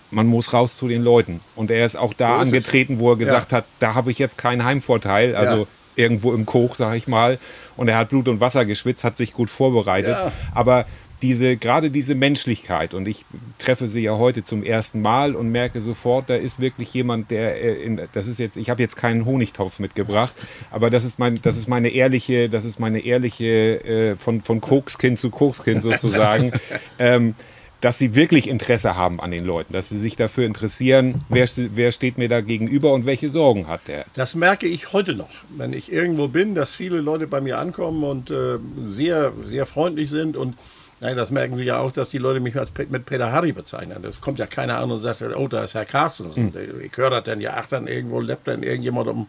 man muss raus zu den Leuten. Und er ist auch da so angetreten, wo er gesagt ja. hat, da habe ich jetzt keinen Heimvorteil. Also ja. irgendwo im Koch, sag ich mal. Und er hat Blut und Wasser geschwitzt, hat sich gut vorbereitet. Ja. Aber diese, gerade diese Menschlichkeit, und ich treffe sie ja heute zum ersten Mal und merke sofort, da ist wirklich jemand, der, äh, in, das ist jetzt, ich habe jetzt keinen Honigtopf mitgebracht, aber das ist mein, das ist meine ehrliche, das ist meine ehrliche, äh, von, von Kokskind zu Kokskind sozusagen, ähm, dass sie wirklich Interesse haben an den Leuten, dass sie sich dafür interessieren, wer, wer steht mir da gegenüber und welche Sorgen hat der. Das merke ich heute noch, wenn ich irgendwo bin, dass viele Leute bei mir ankommen und äh, sehr, sehr freundlich sind und Nein, das merken Sie ja auch, dass die Leute mich als mit Peter Harry bezeichnen. Das kommt ja keiner an und sagt, oh, da ist Herr Carstens. Hm. Ich höre das dann ja, ach, dann irgendwo lebt dann irgendjemand um,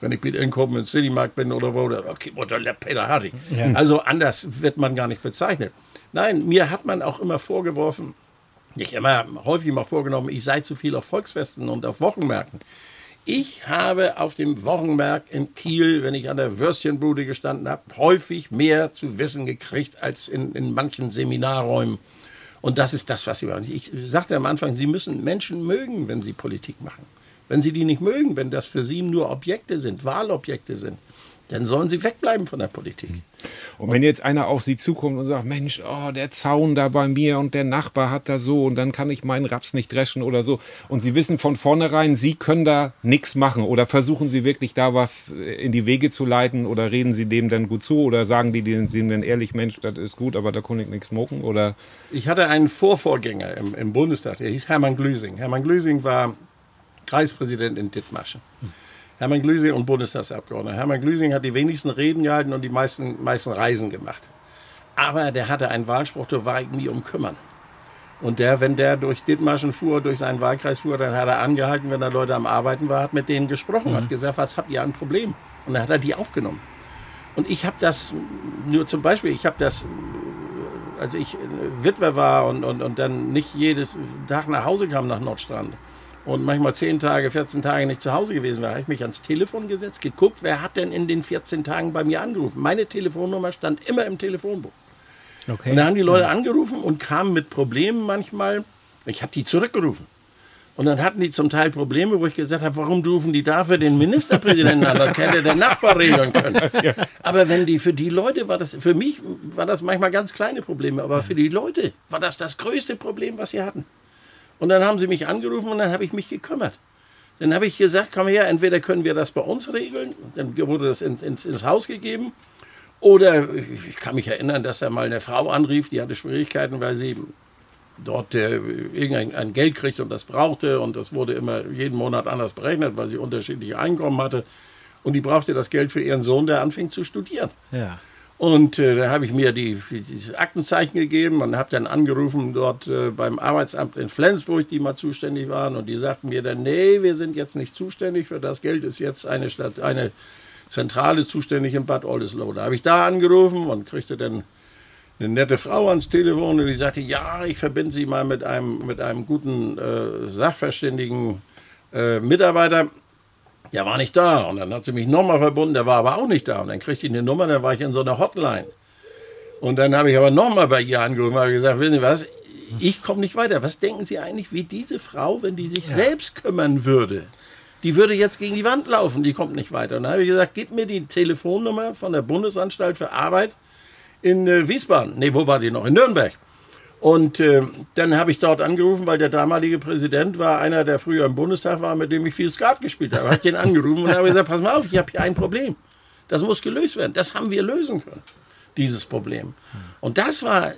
wenn ich mit Inkommen im Citymarkt bin oder wo, okay, da lebt Peter Harry. Ja. Also anders wird man gar nicht bezeichnet. Nein, mir hat man auch immer vorgeworfen, nicht immer, häufig mal vorgenommen, ich sei zu viel auf Volksfesten und auf Wochenmärkten. Ich habe auf dem Wochenmarkt in Kiel, wenn ich an der Würstchenbude gestanden habe, häufig mehr zu wissen gekriegt als in, in manchen Seminarräumen. Und das ist das, was sie machen. Ich sagte am Anfang, Sie müssen Menschen mögen, wenn sie Politik machen. Wenn Sie die nicht mögen, wenn das für Sie nur Objekte sind, Wahlobjekte sind, dann sollen sie wegbleiben von der Politik. Und wenn jetzt einer auf sie zukommt und sagt, Mensch, oh, der Zaun da bei mir und der Nachbar hat da so und dann kann ich meinen Raps nicht dreschen oder so und sie wissen von vornherein, sie können da nichts machen oder versuchen sie wirklich da was in die Wege zu leiten oder reden sie dem dann gut zu oder sagen die dem dann ehrlich, Mensch, das ist gut, aber da kann ich nichts smoken oder? Ich hatte einen Vorvorgänger im, im Bundestag, der hieß Hermann Glüsing. Hermann Glüsing war Kreispräsident in Dithmarschen. Hermann Glüsing und Bundestagsabgeordneter. Hermann Glüsing hat die wenigsten Reden gehalten und die meisten, meisten Reisen gemacht. Aber der hatte einen Wahlspruch, da war ich nie um kümmern. Und der, wenn der durch Dithmarschen fuhr, durch seinen Wahlkreis fuhr, dann hat er angehalten, wenn da Leute am Arbeiten war, hat mit denen gesprochen, mhm. hat gesagt, was habt ihr ein Problem? Und dann hat er die aufgenommen. Und ich habe das, nur zum Beispiel, ich habe das, als ich Witwer war und, und, und dann nicht jeden Tag nach Hause kam nach Nordstrand, und manchmal 10 Tage, 14 Tage nicht zu Hause gewesen war, habe ich mich ans Telefon gesetzt, geguckt, wer hat denn in den 14 Tagen bei mir angerufen. Meine Telefonnummer stand immer im Telefonbuch. Okay. Und da haben die Leute angerufen und kamen mit Problemen manchmal. Ich habe die zurückgerufen. Und dann hatten die zum Teil Probleme, wo ich gesagt habe, warum rufen die dafür den Ministerpräsidenten an? Das hätte der Nachbar regeln können. Aber wenn die, für die Leute war das, für mich war das manchmal ganz kleine Probleme, aber für die Leute war das das größte Problem, was sie hatten. Und dann haben sie mich angerufen und dann habe ich mich gekümmert. Dann habe ich gesagt, komm her, entweder können wir das bei uns regeln, dann wurde das ins, ins, ins Haus gegeben, oder ich kann mich erinnern, dass da mal eine Frau anrief, die hatte Schwierigkeiten, weil sie dort äh, irgendein Geld kriegt und das brauchte und das wurde immer jeden Monat anders berechnet, weil sie unterschiedliche Einkommen hatte und die brauchte das Geld für ihren Sohn, der anfing zu studieren. Ja. Und äh, da habe ich mir die, die, Aktenzeichen gegeben und habe dann angerufen dort äh, beim Arbeitsamt in Flensburg, die mal zuständig waren. Und die sagten mir dann, nee, wir sind jetzt nicht zuständig. Für das Geld ist jetzt eine, Stadt, eine Zentrale zuständig in Bad Oldesloe. Da habe ich da angerufen und kriegte dann eine nette Frau ans Telefon und die sagte, ja, ich verbinde Sie mal mit einem, mit einem guten äh, Sachverständigen äh, Mitarbeiter. Der war nicht da. Und dann hat sie mich nochmal verbunden, der war aber auch nicht da. Und dann kriegte ich eine Nummer, dann war ich in so einer Hotline. Und dann habe ich aber nochmal bei ihr angerufen und gesagt, wissen Sie was, ich komme nicht weiter. Was denken Sie eigentlich, wie diese Frau, wenn die sich ja. selbst kümmern würde? Die würde jetzt gegen die Wand laufen, die kommt nicht weiter. Und dann habe ich gesagt, gib mir die Telefonnummer von der Bundesanstalt für Arbeit in äh, Wiesbaden. Nee, wo war die noch? In Nürnberg. Und äh, dann habe ich dort angerufen, weil der damalige Präsident war einer, der früher im Bundestag war, mit dem ich viel Skat gespielt habe. Ich habe den angerufen und habe gesagt, pass mal auf, ich habe hier ein Problem. Das muss gelöst werden. Das haben wir lösen können, dieses Problem. Und das war,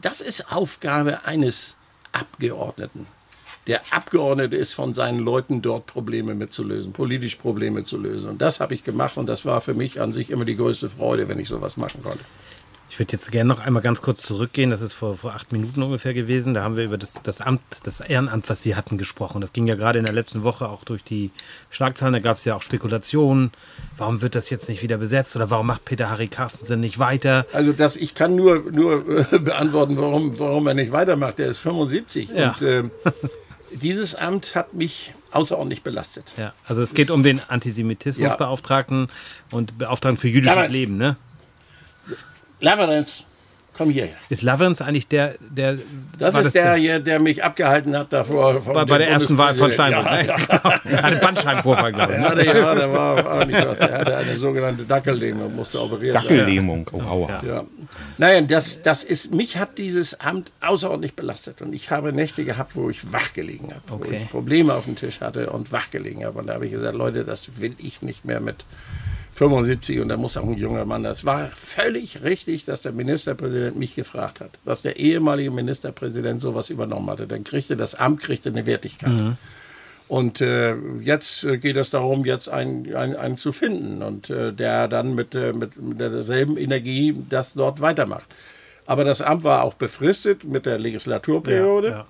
das ist Aufgabe eines Abgeordneten. Der Abgeordnete ist von seinen Leuten dort Probleme mitzulösen, politisch Probleme zu lösen. Und das habe ich gemacht und das war für mich an sich immer die größte Freude, wenn ich sowas machen konnte. Ich würde jetzt gerne noch einmal ganz kurz zurückgehen. Das ist vor, vor acht Minuten ungefähr gewesen. Da haben wir über das, das Amt, das Ehrenamt, was Sie hatten, gesprochen. Das ging ja gerade in der letzten Woche auch durch die Schlagzeilen. Da gab es ja auch Spekulationen. Warum wird das jetzt nicht wieder besetzt oder warum macht Peter Harry Carstensen nicht weiter? Also das, ich kann nur, nur äh, beantworten, warum, warum er nicht weitermacht. Er ist 75 ja. und äh, dieses Amt hat mich außerordentlich belastet. Ja, also es geht um den Antisemitismusbeauftragten ja. und Beauftragten für jüdisches Leben, ne? Laverenz, komm hier. Ist Laverenz eigentlich der, der. Das ist das der, der, der mich abgehalten hat davor. Bei, bei der ersten Wahl von Steinbrück, ja, ne? Ja. Hatte Bandscheibenvorfall, glaube ich. Ne? Hatte, ja, der war auch nicht was. Der hatte eine sogenannte Dackellähmung, musste operiert werden. Dackellähmung, oh, aua. Ja. Naja, das, das ist, mich hat dieses Amt außerordentlich belastet. Und ich habe Nächte gehabt, wo ich wach gelegen habe, okay. wo ich Probleme auf dem Tisch hatte und wach gelegen habe. Und da habe ich gesagt, Leute, das will ich nicht mehr mit 75 und da muss auch ein junger Mann. Das war völlig richtig, dass der Ministerpräsident mich gefragt hat, dass der ehemalige Ministerpräsident sowas übernommen hatte. Dann kriegte das Amt kriegte eine Wertigkeit. Mhm. Und äh, jetzt äh, geht es darum, jetzt einen, einen, einen zu finden und äh, der dann mit, äh, mit, mit derselben Energie das dort weitermacht. Aber das Amt war auch befristet mit der Legislaturperiode. Ja, ja.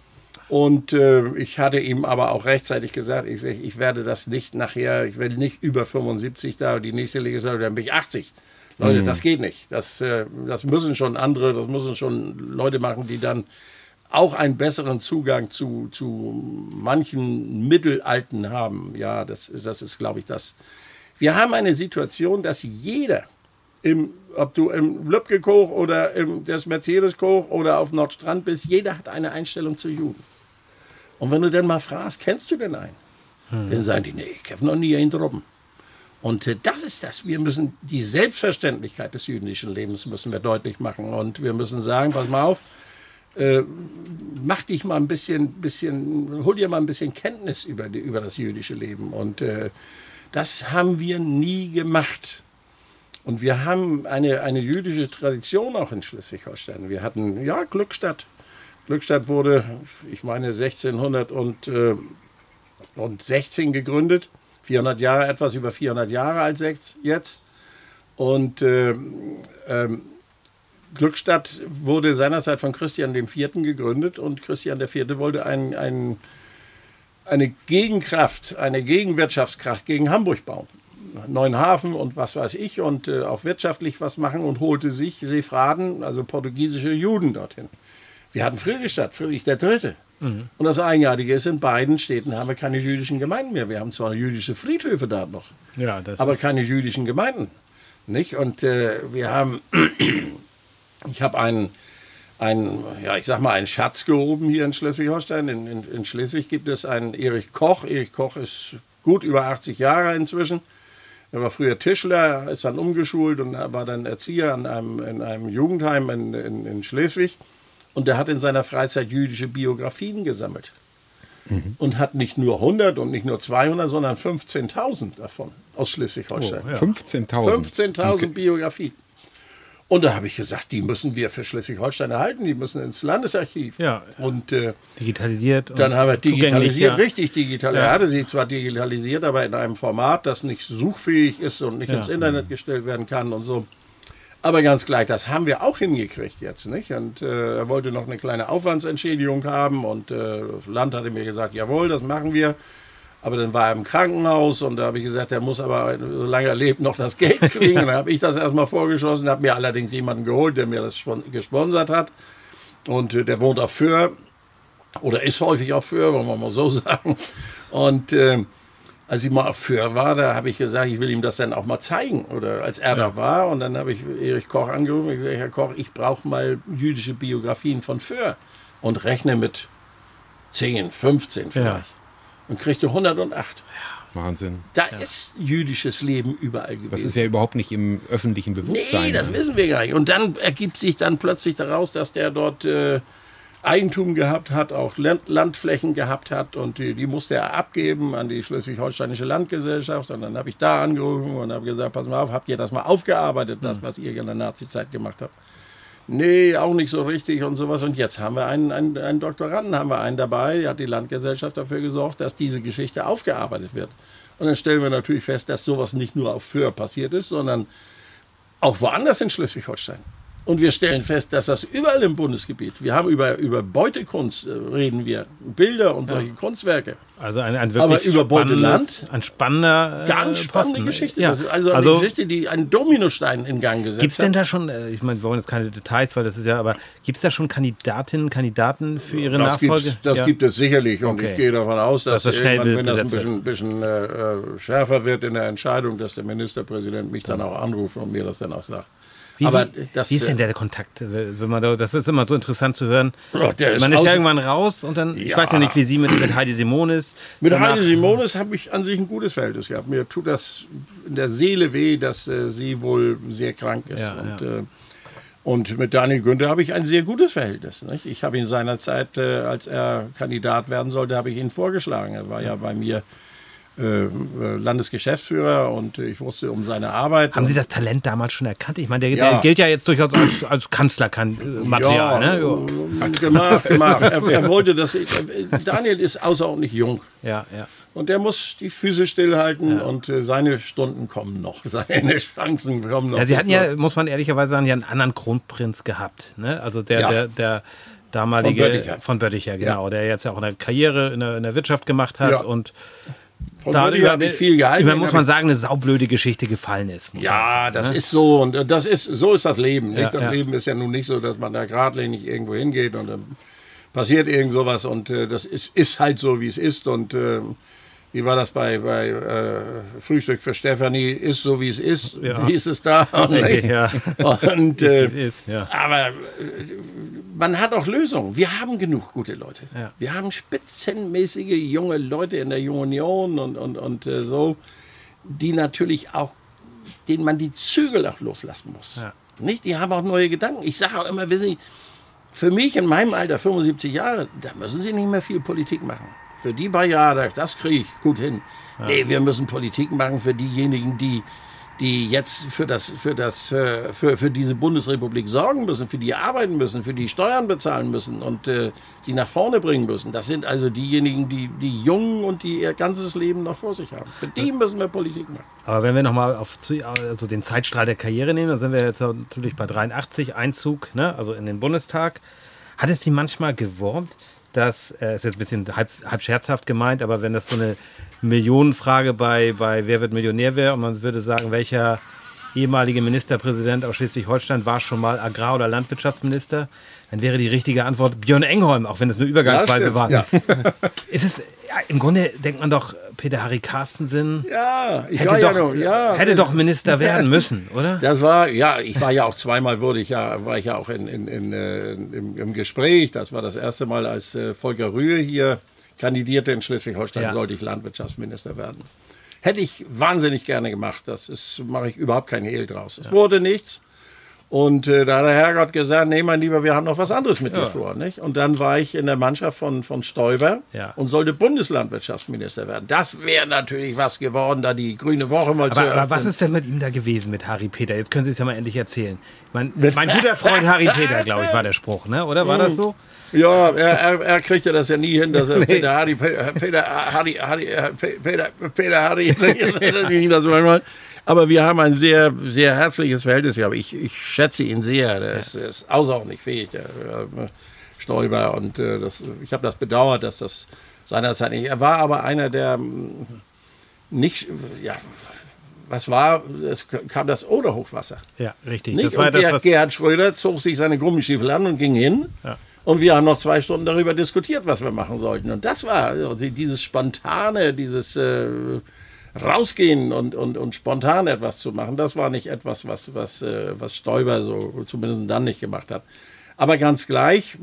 Und äh, ich hatte ihm aber auch rechtzeitig gesagt, ich, ich werde das nicht nachher, ich werde nicht über 75 da, die nächste Legislatur, dann bin ich 80. Leute, mhm. das geht nicht. Das, äh, das müssen schon andere, das müssen schon Leute machen, die dann auch einen besseren Zugang zu, zu manchen Mittelalten haben. Ja, das das ist, glaube ich, das. Wir haben eine Situation, dass jeder, im, ob du im Lübcke-Koch oder im des Mercedes-Koch oder auf Nordstrand bist, jeder hat eine Einstellung zu Juden. Und wenn du dann mal fragst, kennst du denn einen? Hm. Dann sagen die, nee, ich habe noch nie einen droppen. Und äh, das ist das. Wir müssen die Selbstverständlichkeit des jüdischen Lebens müssen wir deutlich machen. Und wir müssen sagen, pass mal auf, äh, mach dich mal ein bisschen, bisschen, hol dir mal ein bisschen Kenntnis über, die, über das jüdische Leben. Und äh, das haben wir nie gemacht. Und wir haben eine, eine jüdische Tradition auch in Schleswig-Holstein. Wir hatten, ja, Glückstadt. Glückstadt wurde, ich meine, 1616 gegründet. 400 Jahre, etwas über 400 Jahre alt jetzt. Und äh, ähm, Glückstadt wurde seinerzeit von Christian IV. gegründet und Christian IV. wollte ein, ein, eine Gegenkraft, eine Gegenwirtschaftskraft gegen Hamburg bauen. Neuen Hafen und was weiß ich und äh, auch wirtschaftlich was machen und holte sich Seefraden, also portugiesische Juden dorthin. Wir hatten Friedrichstadt, Friedrich III. Mhm. Und das Eigenartige ist, in beiden Städten haben wir keine jüdischen Gemeinden mehr. Wir haben zwar jüdische Friedhöfe da noch, ja, aber keine jüdischen Gemeinden. Nicht? Und äh, wir haben ich habe einen, einen, ja, ich sag mal, einen Schatz gehoben hier in Schleswig-Holstein. In, in, in, Schleswig gibt es einen Erich Koch. Erich Koch ist gut über 80 Jahre inzwischen. Er war früher Tischler, ist dann umgeschult und war dann Erzieher in einem, in einem Jugendheim in, in, in Schleswig. Und der hat in seiner Freizeit jüdische Biografien gesammelt. Mhm. Und hat nicht nur 100 und nicht nur 200, sondern 15.000 davon aus Schleswig-Holstein. Oh, ja. 15.000? 15.000 okay. Biografien. Und da habe ich gesagt, die müssen wir für Schleswig-Holstein erhalten, die müssen ins Landesarchiv. Ja. Und äh, digitalisiert. dann haben wir digitalisiert, ja. richtig digitalisiert. Er hatte sie zwar digitalisiert, aber in einem Format, das nicht suchfähig ist und nicht ja. ins Internet gestellt werden kann und so. Aber ganz gleich, das haben wir auch hingekriegt jetzt, nicht? Und äh, er wollte noch eine kleine Aufwandsentschädigung haben und äh, das Land hatte mir gesagt, jawohl, das machen wir. Aber dann war er im Krankenhaus und da habe ich gesagt, er muss aber, solange er lebt, noch das Geld kriegen. und dann habe ich das erstmal vorgeschossen, habe mir allerdings jemanden geholt, der mir das gesponsert hat. Und äh, der wohnt auf Föhr oder ist häufig auf Föhr, wollen wir mal so sagen. Und äh, als ich mal auf Föhr war, da habe ich gesagt, ich will ihm das dann auch mal zeigen. Oder als er ja. da war. Und dann habe ich Erich Koch angerufen und gesagt, Herr Koch, ich brauche mal jüdische Biografien von Föhr. Und rechne mit 10, 15 vielleicht. Ja und kriegte 108. Wahnsinn. Da ja. ist jüdisches Leben überall gewesen. Das ist ja überhaupt nicht im öffentlichen Bewusstsein. Nee, das ne? wissen wir gar nicht. Und dann ergibt sich dann plötzlich daraus, dass der dort äh, Eigentum gehabt hat, auch Land Landflächen gehabt hat und die, die, musste er abgeben an die Schleswig-Holsteinische Landgesellschaft. Und dann habe ich da angerufen und habe gesagt, pass mal auf, habt ihr das mal aufgearbeitet, das, hm. was ihr in der Nazizeit gemacht habt? Nee, auch nicht so richtig und sowas. Und jetzt haben wir einen, einen, einen Doktoranden, haben wir einen dabei, der hat die Landgesellschaft dafür gesorgt, dass diese Geschichte aufgearbeitet wird. Und dann stellen wir natürlich fest, dass sowas nicht nur auf Föhr passiert ist, sondern auch woanders in Schleswig-Holstein. Und wir stellen fest, dass das überall im Bundesgebiet, wir haben über, über Beutekunst, äh, reden wir, Bilder und solche ja. Kunstwerke. Also ein, ein wirklich Beuteland, ein spannender äh, Ganz spannende Posten. Geschichte. Ja. Das ist also, also eine Geschichte, die einen Dominostein in Gang gesetzt Gibt es denn da schon, äh, ich meine, wir wollen jetzt keine Details, weil das ist ja, aber gibt es da schon Kandidatinnen, Kandidaten für ihre das Nachfolge? das ja. gibt es sicherlich und okay. ich gehe davon aus, dass, dass das irgendwann, wenn das ein bisschen, bisschen äh, schärfer wird in der Entscheidung, dass der Ministerpräsident mich dann auch anruft und mir das dann auch sagt. Wie, aber das, wie ist denn äh, der Kontakt? Wenn man da, das ist immer so interessant zu hören. Oh, man ist ja irgendwann raus und dann, ja. ich weiß ja nicht, wie Sie mit, mit Heidi Simonis. Mit Heidi Simonis habe ich an sich ein gutes Verhältnis gehabt. Mir tut das in der Seele weh, dass äh, sie wohl sehr krank ist. Ja, und, ja. Äh, und mit Daniel Günther habe ich ein sehr gutes Verhältnis. Nicht? Ich habe ihn seinerzeit, äh, als er Kandidat werden sollte, habe ich ihn vorgeschlagen. Er war ja bei mir äh, Landesgeschäftsführer und ich wusste um seine Arbeit. Haben Sie das Talent damals schon erkannt? Ich meine, der, ja. der gilt ja jetzt durchaus als, als Kanzlermaterial. Ja, ne? ja. Gemacht, gemacht. Er, er, wollte das. Daniel ist außerordentlich jung. Ja, ja. Und der muss die Füße stillhalten ja. und äh, seine Stunden kommen noch. Seine Chancen kommen noch. Ja, Sie hatten ja, muss man ehrlicherweise sagen, ja einen anderen Kronprinz gehabt. Ne? Also der, der, der damalige von Bötticher, von Bötticher genau, der jetzt ja auch eine Karriere in der, in der Wirtschaft gemacht hat und von da über, habe ich viel gehalten. Über, muss man sagen, eine saublöde Geschichte gefallen ist. Ja, das ne? ist so und das ist so ist das Leben. Ja, das ja. Leben ist ja nun nicht so, dass man da geradlinig irgendwo hingeht und dann passiert irgend sowas und äh, das ist, ist halt so, wie es ist und äh, wie war das bei, bei äh, Frühstück für Stefanie? Ist so, wie es ist. Ja. Wie ist es da? ja. Und, äh, ist, ist, ja. Aber äh, man hat auch Lösungen. Wir haben genug gute Leute. Ja. Wir haben spitzenmäßige junge Leute in der Jungen Union und, und, und äh, so. die natürlich auch, denen man die Zügel auch loslassen muss. Nicht? Die haben auch neue Gedanken. Ich sage auch immer, wissen Sie, für mich in meinem Alter, 75 Jahre, da müssen Sie nicht mehr viel Politik machen. Für die paar Jahre, das kriege ich gut hin. Ja. Nee, wir müssen Politik machen für diejenigen, die die jetzt für, das, für, das, für, für, für diese Bundesrepublik sorgen müssen, für die arbeiten müssen, für die Steuern bezahlen müssen und äh, sie nach vorne bringen müssen. Das sind also diejenigen, die, die Jungen und die ihr ganzes Leben noch vor sich haben. Für die müssen wir Politik machen. Aber wenn wir nochmal auf also den Zeitstrahl der Karriere nehmen, dann sind wir jetzt natürlich bei 83 Einzug, ne, also in den Bundestag. Hat es Sie manchmal geworbt, dass, äh, ist jetzt ein bisschen halb, halb scherzhaft gemeint, aber wenn das so eine Millionenfrage bei, bei Wer wird Millionär wäre und man würde sagen, welcher ehemalige Ministerpräsident aus Schleswig-Holstein war schon mal Agrar- oder Landwirtschaftsminister, dann wäre die richtige Antwort Björn Engholm, auch wenn es nur übergangsweise ja, war. Ja. ist es, ja, im Grunde denkt man doch, Peter Harry Carstensen ja, ich hätte, doch, noch, ja, hätte doch Minister werden müssen, oder? Das war, ja, ich war ja auch zweimal, wurde ich ja, war ich ja auch in, in, in, äh, im, im, Gespräch. Das war das erste Mal, als äh, Volker Rühe hier kandidierte in Schleswig-Holstein, ja. sollte ich Landwirtschaftsminister werden. Hätte ich wahnsinnig gerne gemacht. Das mache ich überhaupt kein Hehl draus. Es ja. wurde nichts. Und äh, da hat der Herrgott gesagt, nee, mein Lieber, wir haben noch was anderes mit ja. dir vor. Nicht? Und dann war ich in der Mannschaft von, von Stoiber ja. und sollte Bundeslandwirtschaftsminister werden. Das wäre natürlich was geworden, da die Grüne Woche mal aber, zu Aber was ist denn mit ihm da gewesen, mit Harry Peter? Jetzt können Sie es ja mal endlich erzählen. Mein, mein guter Freund Harry Peter, glaube ich, war der Spruch, ne? oder war das so? Ja, er, er, er kriegte das ja nie hin, dass er nee. Peter Harry, Peter Harry, Harry, Peter, Peter Harry, das manchmal. Aber wir haben ein sehr, sehr herzliches Verhältnis gehabt. Ich, ich schätze ihn sehr. Der ist, ist außerordentlich fähig, der äh, Stoiber. Und äh, das, ich habe das bedauert, dass das seinerzeit nicht. Er war aber einer, der hm, nicht, ja, was war, es kam das Oderhochwasser. Ja, richtig. Nicht? Das war und das, der, Gerhard Schröder zog sich seine Gummistiefel an und ging hin. Ja. Und wir haben noch zwei Stunden darüber diskutiert, was wir machen sollten. Und das war also dieses spontane, dieses äh, Rausgehen und, und, und spontan etwas zu machen, das war nicht etwas, was, was, äh, was Stoiber so zumindest dann nicht gemacht hat. Aber ganz gleich,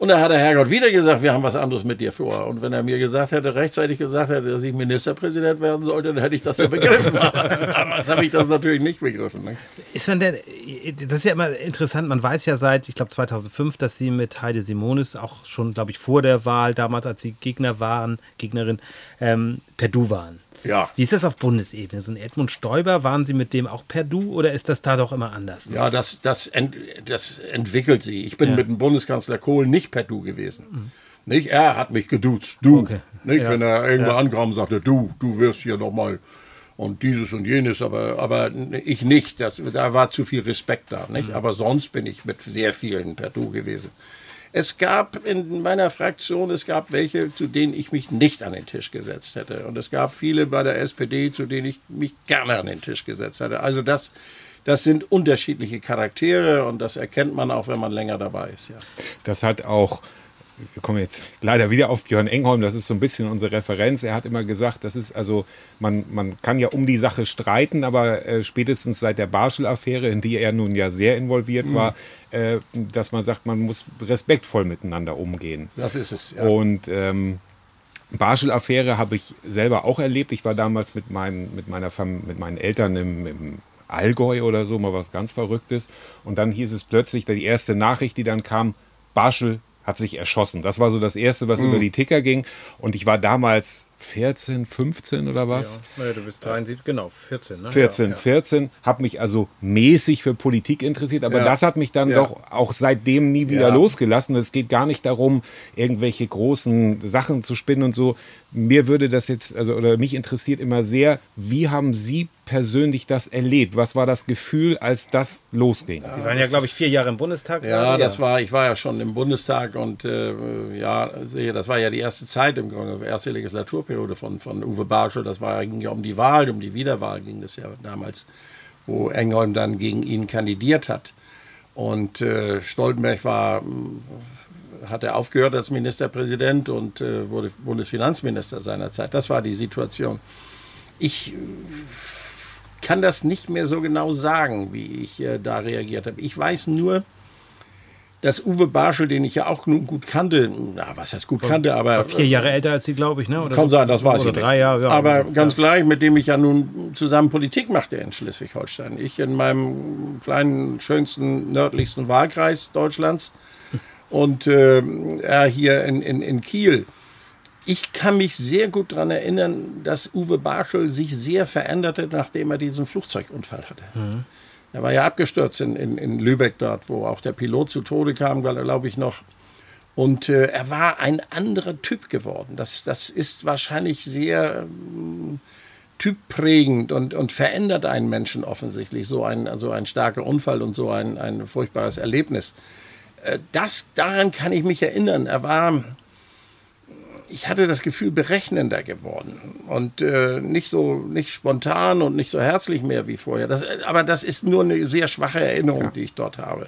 und da hat der Herrgott wieder gesagt, wir haben was anderes mit dir vor. Und wenn er mir gesagt hätte, rechtzeitig gesagt hätte, dass ich Ministerpräsident werden sollte, dann hätte ich das ja begriffen. Damals habe ich das natürlich nicht begriffen. Ne? Ist man denn, das ist ja immer interessant, man weiß ja seit, ich glaube 2005, dass Sie mit Heide Simonis auch schon, glaube ich, vor der Wahl, damals als Sie Gegner waren, Gegnerin, ähm, per Du waren. Ja. Wie ist das auf Bundesebene? So ein Edmund Stoiber, waren Sie mit dem auch per Du oder ist das da doch immer anders? Ne? Ja, das, das, ent, das entwickelt sie. Ich bin ja. mit dem Bundeskanzler Kohl nicht per Du gewesen. Mhm. Nicht? Er hat mich geduzt. Du. Okay. Nicht? Ja. Wenn er irgendwo ja. ankam und sagte, du, du wirst hier nochmal und dieses und jenes, aber, aber ich nicht. Das, da war zu viel Respekt da. Nicht? Mhm. Aber sonst bin ich mit sehr vielen per Du gewesen. Es gab in meiner Fraktion, es gab welche, zu denen ich mich nicht an den Tisch gesetzt hätte. Und es gab viele bei der SPD, zu denen ich mich gerne an den Tisch gesetzt hätte. Also das, das sind unterschiedliche Charaktere und das erkennt man auch, wenn man länger dabei ist. Ja. Das hat auch wir kommen jetzt leider wieder auf Björn Engholm, das ist so ein bisschen unsere Referenz. Er hat immer gesagt, das ist also, man, man kann ja um die Sache streiten, aber äh, spätestens seit der Barschel-Affäre, in die er nun ja sehr involviert mhm. war, äh, dass man sagt, man muss respektvoll miteinander umgehen. Das ist es. Ja. Und ähm, Barschel-Affäre habe ich selber auch erlebt. Ich war damals mit, mein, mit, meiner Fam mit meinen Eltern im, im Allgäu oder so, mal was ganz Verrücktes. Und dann hieß es plötzlich, die erste Nachricht, die dann kam, Barschel hat sich erschossen. Das war so das Erste, was mhm. über die Ticker ging. Und ich war damals 14, 15 oder was? Ja, ja du bist 73, genau, 14. Ne? 14, ja, 14, habe mich also mäßig für Politik interessiert, aber ja. das hat mich dann ja. doch auch seitdem nie wieder losgelassen. Es geht gar nicht darum, irgendwelche großen Sachen zu spinnen und so. Mir würde das jetzt, also oder mich interessiert immer sehr, wie haben Sie persönlich das erlebt? Was war das Gefühl, als das losging? Sie waren ja, glaube ich, vier Jahre im Bundestag. Ja, das war, ich war ja schon im Bundestag und äh, ja, das war ja die erste Zeit im Grunde, erste Legislatur Wahlperiode von, von Uwe Barschel. Das war, ging ja um die Wahl, um die Wiederwahl ging es ja damals, wo Engholm dann gegen ihn kandidiert hat. Und äh, Stoltenberg war, hat er aufgehört als Ministerpräsident und äh, wurde Bundesfinanzminister seinerzeit. Das war die Situation. Ich kann das nicht mehr so genau sagen, wie ich äh, da reagiert habe. Ich weiß nur, dass Uwe Barschel, den ich ja auch nun gut kannte, na, was heißt gut kannte, aber. War vier Jahre älter als sie, glaube ich, ne? Oder kann sein, das weiß oder ich drei Jahre, ja. Aber ganz gleich, mit dem ich ja nun zusammen Politik machte in Schleswig-Holstein. Ich in meinem kleinen, schönsten, nördlichsten Wahlkreis Deutschlands und äh, er hier in, in, in Kiel. Ich kann mich sehr gut daran erinnern, dass Uwe Barschel sich sehr veränderte, nachdem er diesen Flugzeugunfall hatte. Mhm. Er war ja abgestürzt in, in, in Lübeck dort, wo auch der Pilot zu Tode kam, glaube ich noch. Und äh, er war ein anderer Typ geworden. Das, das ist wahrscheinlich sehr ähm, typprägend und, und verändert einen Menschen offensichtlich. So ein, also ein starker Unfall und so ein, ein furchtbares Erlebnis. Äh, das, daran kann ich mich erinnern. Er war ich hatte das Gefühl, berechnender geworden und äh, nicht so nicht spontan und nicht so herzlich mehr wie vorher. Das, aber das ist nur eine sehr schwache Erinnerung, ja. die ich dort habe.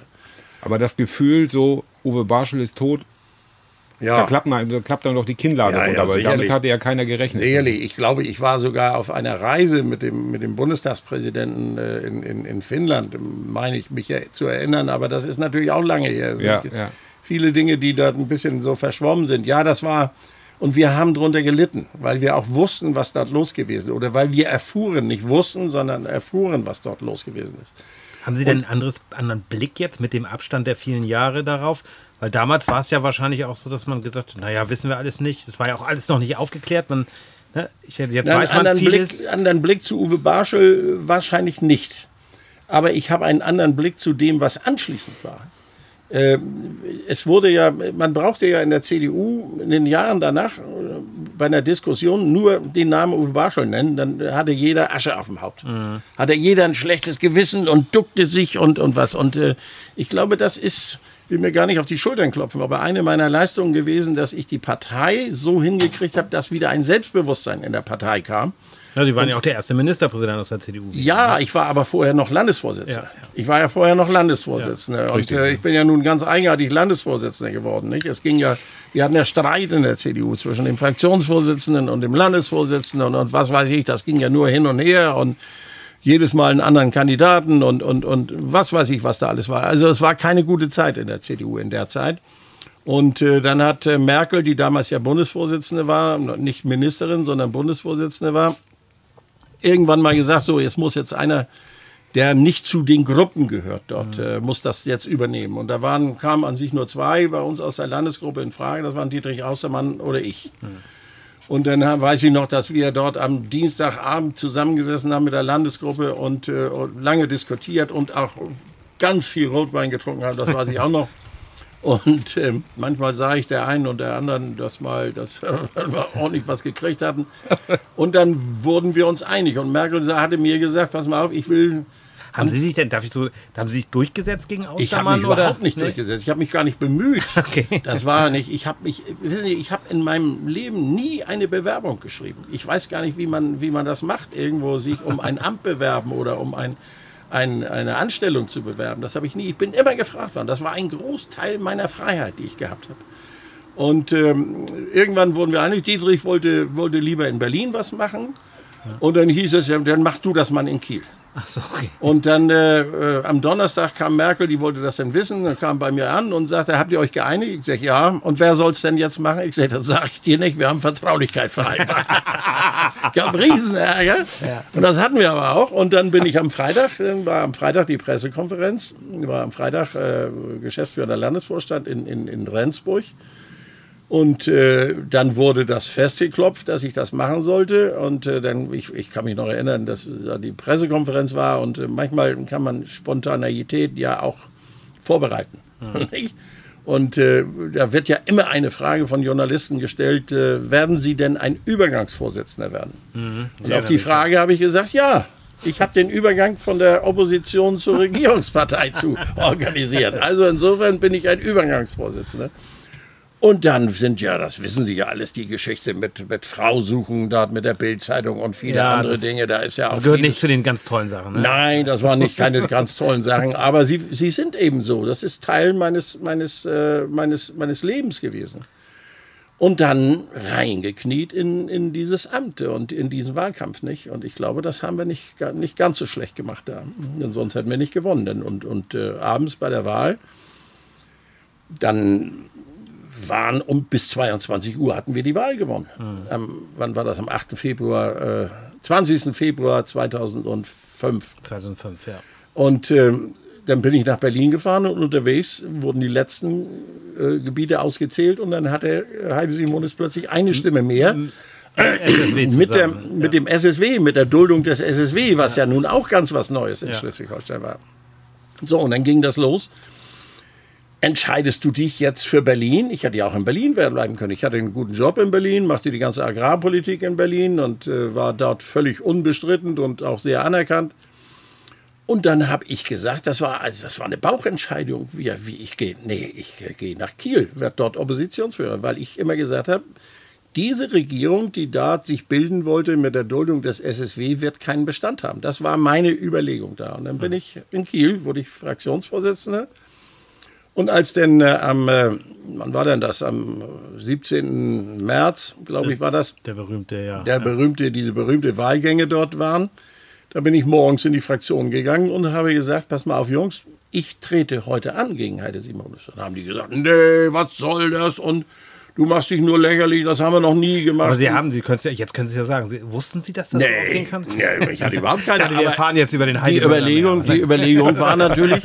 Aber das Gefühl, so Uwe Barschel ist tot, ja. da, klappt man, da klappt dann doch die Kinnlade ja, runter, ja, weil damit hatte ja keiner gerechnet. Ehrlich, ich glaube, ich war sogar auf einer Reise mit dem, mit dem Bundestagspräsidenten äh, in, in, in Finnland, meine ich mich zu erinnern, aber das ist natürlich auch lange her. Ja, ja. Viele Dinge, die dort ein bisschen so verschwommen sind. Ja, das war und wir haben darunter gelitten, weil wir auch wussten, was dort los gewesen ist. Oder weil wir erfuhren, nicht wussten, sondern erfuhren, was dort los gewesen ist. Haben Sie denn einen anderes, anderen Blick jetzt mit dem Abstand der vielen Jahre darauf? Weil damals war es ja wahrscheinlich auch so, dass man gesagt hat, naja, wissen wir alles nicht. Das war ja auch alles noch nicht aufgeklärt. Man, ne, ich, jetzt Na, weiß man anderen vieles. Blick, anderen Blick zu Uwe Barschel wahrscheinlich nicht. Aber ich habe einen anderen Blick zu dem, was anschließend war. Ähm, es wurde ja, man brauchte ja in der CDU in den Jahren danach äh, bei einer Diskussion nur den Namen Uwe Barschel nennen, dann hatte jeder Asche auf dem Haupt. Mhm. Hatte jeder ein schlechtes Gewissen und duckte sich und, und was. Und äh, ich glaube, das ist, will mir gar nicht auf die Schultern klopfen, aber eine meiner Leistungen gewesen, dass ich die Partei so hingekriegt habe, dass wieder ein Selbstbewusstsein in der Partei kam. Ja, Sie waren und, ja auch der erste Ministerpräsident aus der CDU. Ja, ich war aber vorher noch Landesvorsitzender. Ja, ja. Ich war ja vorher noch Landesvorsitzender. Ja, und äh, ich bin ja nun ganz eigenartig Landesvorsitzender geworden. Nicht? Es ging ja, wir hatten ja Streit in der CDU zwischen dem Fraktionsvorsitzenden und dem Landesvorsitzenden und, und was weiß ich. Das ging ja nur hin und her und jedes Mal einen anderen Kandidaten und, und, und was weiß ich, was da alles war. Also es war keine gute Zeit in der CDU in der Zeit. Und äh, dann hat äh, Merkel, die damals ja Bundesvorsitzende war, nicht Ministerin, sondern Bundesvorsitzende war, irgendwann mal gesagt, so, jetzt muss jetzt einer, der nicht zu den Gruppen gehört dort, mhm. äh, muss das jetzt übernehmen. Und da waren, kamen an sich nur zwei bei uns aus der Landesgruppe in Frage, das waren Dietrich Austermann oder ich. Mhm. Und dann weiß ich noch, dass wir dort am Dienstagabend zusammengesessen haben mit der Landesgruppe und äh, lange diskutiert und auch ganz viel Rotwein getrunken haben, das weiß ich auch noch. Und äh, manchmal sah ich der einen und der anderen, dass mal, dass wir ordentlich was gekriegt hatten. Und dann wurden wir uns einig. Und Merkel hatte mir gesagt, pass mal auf, ich will. Haben Sie sich denn, darf ich so, haben Sie sich durchgesetzt gegen Austermann? Ich habe mich oder? überhaupt nicht nee? durchgesetzt. Ich habe mich gar nicht bemüht. Okay. Das war nicht. Ich habe mich, ich habe in meinem Leben nie eine Bewerbung geschrieben. Ich weiß gar nicht, wie man, wie man das macht, irgendwo sich um ein Amt bewerben oder um ein ein, eine Anstellung zu bewerben. Das habe ich nie. Ich bin immer gefragt worden. Das war ein Großteil meiner Freiheit, die ich gehabt habe. Und ähm, irgendwann wurden wir einig, Dietrich wollte, wollte lieber in Berlin was machen. Und dann hieß es, ja, dann mach du das mal in Kiel. Ach so, okay. Und dann äh, äh, am Donnerstag kam Merkel, die wollte das dann wissen, dann kam bei mir an und sagte, habt ihr euch geeinigt? Ich sage, ja. Und wer soll es denn jetzt machen? Ich sage, das sage ich dir nicht, wir haben Vertraulichkeit vereinbart. Gab Riesenärger. Ja. Und das hatten wir aber auch. Und dann bin ich am Freitag, dann war am Freitag die Pressekonferenz, war am Freitag äh, Geschäftsführer Landesvorstand in, in, in Rendsburg. Und äh, dann wurde das festgeklopft, dass ich das machen sollte. Und äh, dann, ich, ich kann mich noch erinnern, dass da die Pressekonferenz war und äh, manchmal kann man Spontaneität ja auch vorbereiten. Mhm. Und äh, da wird ja immer eine Frage von Journalisten gestellt, äh, werden Sie denn ein Übergangsvorsitzender werden? Mhm. Und auf die Frage habe ich gesagt, ja. Ich habe den Übergang von der Opposition zur Regierungspartei zu organisiert. Also insofern bin ich ein Übergangsvorsitzender. Und dann sind ja, das wissen Sie ja alles, die Geschichte mit, mit Frau suchen, dort mit der Bildzeitung und viele ja, andere Dinge. Da ist ja auch. Das gehört nicht zu den ganz tollen Sachen. Ne? Nein, das waren nicht keine ganz tollen Sachen. Aber sie, sie sind eben so. Das ist Teil meines, meines, äh, meines, meines Lebens gewesen. Und dann reingekniet in, in dieses Amt und in diesen Wahlkampf nicht. Und ich glaube, das haben wir nicht, nicht ganz so schlecht gemacht da. Denn sonst hätten wir nicht gewonnen. Und, und äh, abends bei der Wahl dann waren um bis 22 Uhr hatten wir die Wahl gewonnen. Mhm. Am, wann war das? Am 8. Februar, äh, 20. Februar 2005. 2005, ja. Und ähm, dann bin ich nach Berlin gefahren und unterwegs wurden die letzten äh, Gebiete ausgezählt und dann hatte Heide Simonis plötzlich eine Stimme mehr. SSW mit, der, mit ja. dem SSW, mit der Duldung des SSW, was ja, ja nun auch ganz was Neues in ja. Schleswig-Holstein war. So, und dann ging das los. Entscheidest du dich jetzt für Berlin? Ich hätte ja auch in Berlin bleiben können. Ich hatte einen guten Job in Berlin, machte die ganze Agrarpolitik in Berlin und äh, war dort völlig unbestritten und auch sehr anerkannt. Und dann habe ich gesagt, das war, also das war eine Bauchentscheidung, wie, wie ich gehe. Nee, ich äh, gehe nach Kiel, werde dort Oppositionsführer, weil ich immer gesagt habe, diese Regierung, die dort sich bilden wollte mit der Duldung des SSW, wird keinen Bestand haben. Das war meine Überlegung da. Und dann bin ich in Kiel, wurde ich Fraktionsvorsitzender. Und als denn äh, am, äh, wann war denn das? Am 17. März, glaube ich, war das. Der berühmte, ja. Der berühmte, diese berühmte Wahlgänge dort waren. Da bin ich morgens in die Fraktion gegangen und habe gesagt, pass mal auf, Jungs, ich trete heute an gegen Heide Simonis. Dann haben die gesagt, nee, was soll das? Und du machst dich nur lächerlich, das haben wir noch nie gemacht. Aber Sie haben, Sie können jetzt können Sie ja sagen, Sie, wussten Sie, dass das nee, ausgehen kann? Nee, ich hatte überhaupt keine Ahnung. Wir erfahren jetzt über den Heide. Die Überlegung, die Überlegung war natürlich,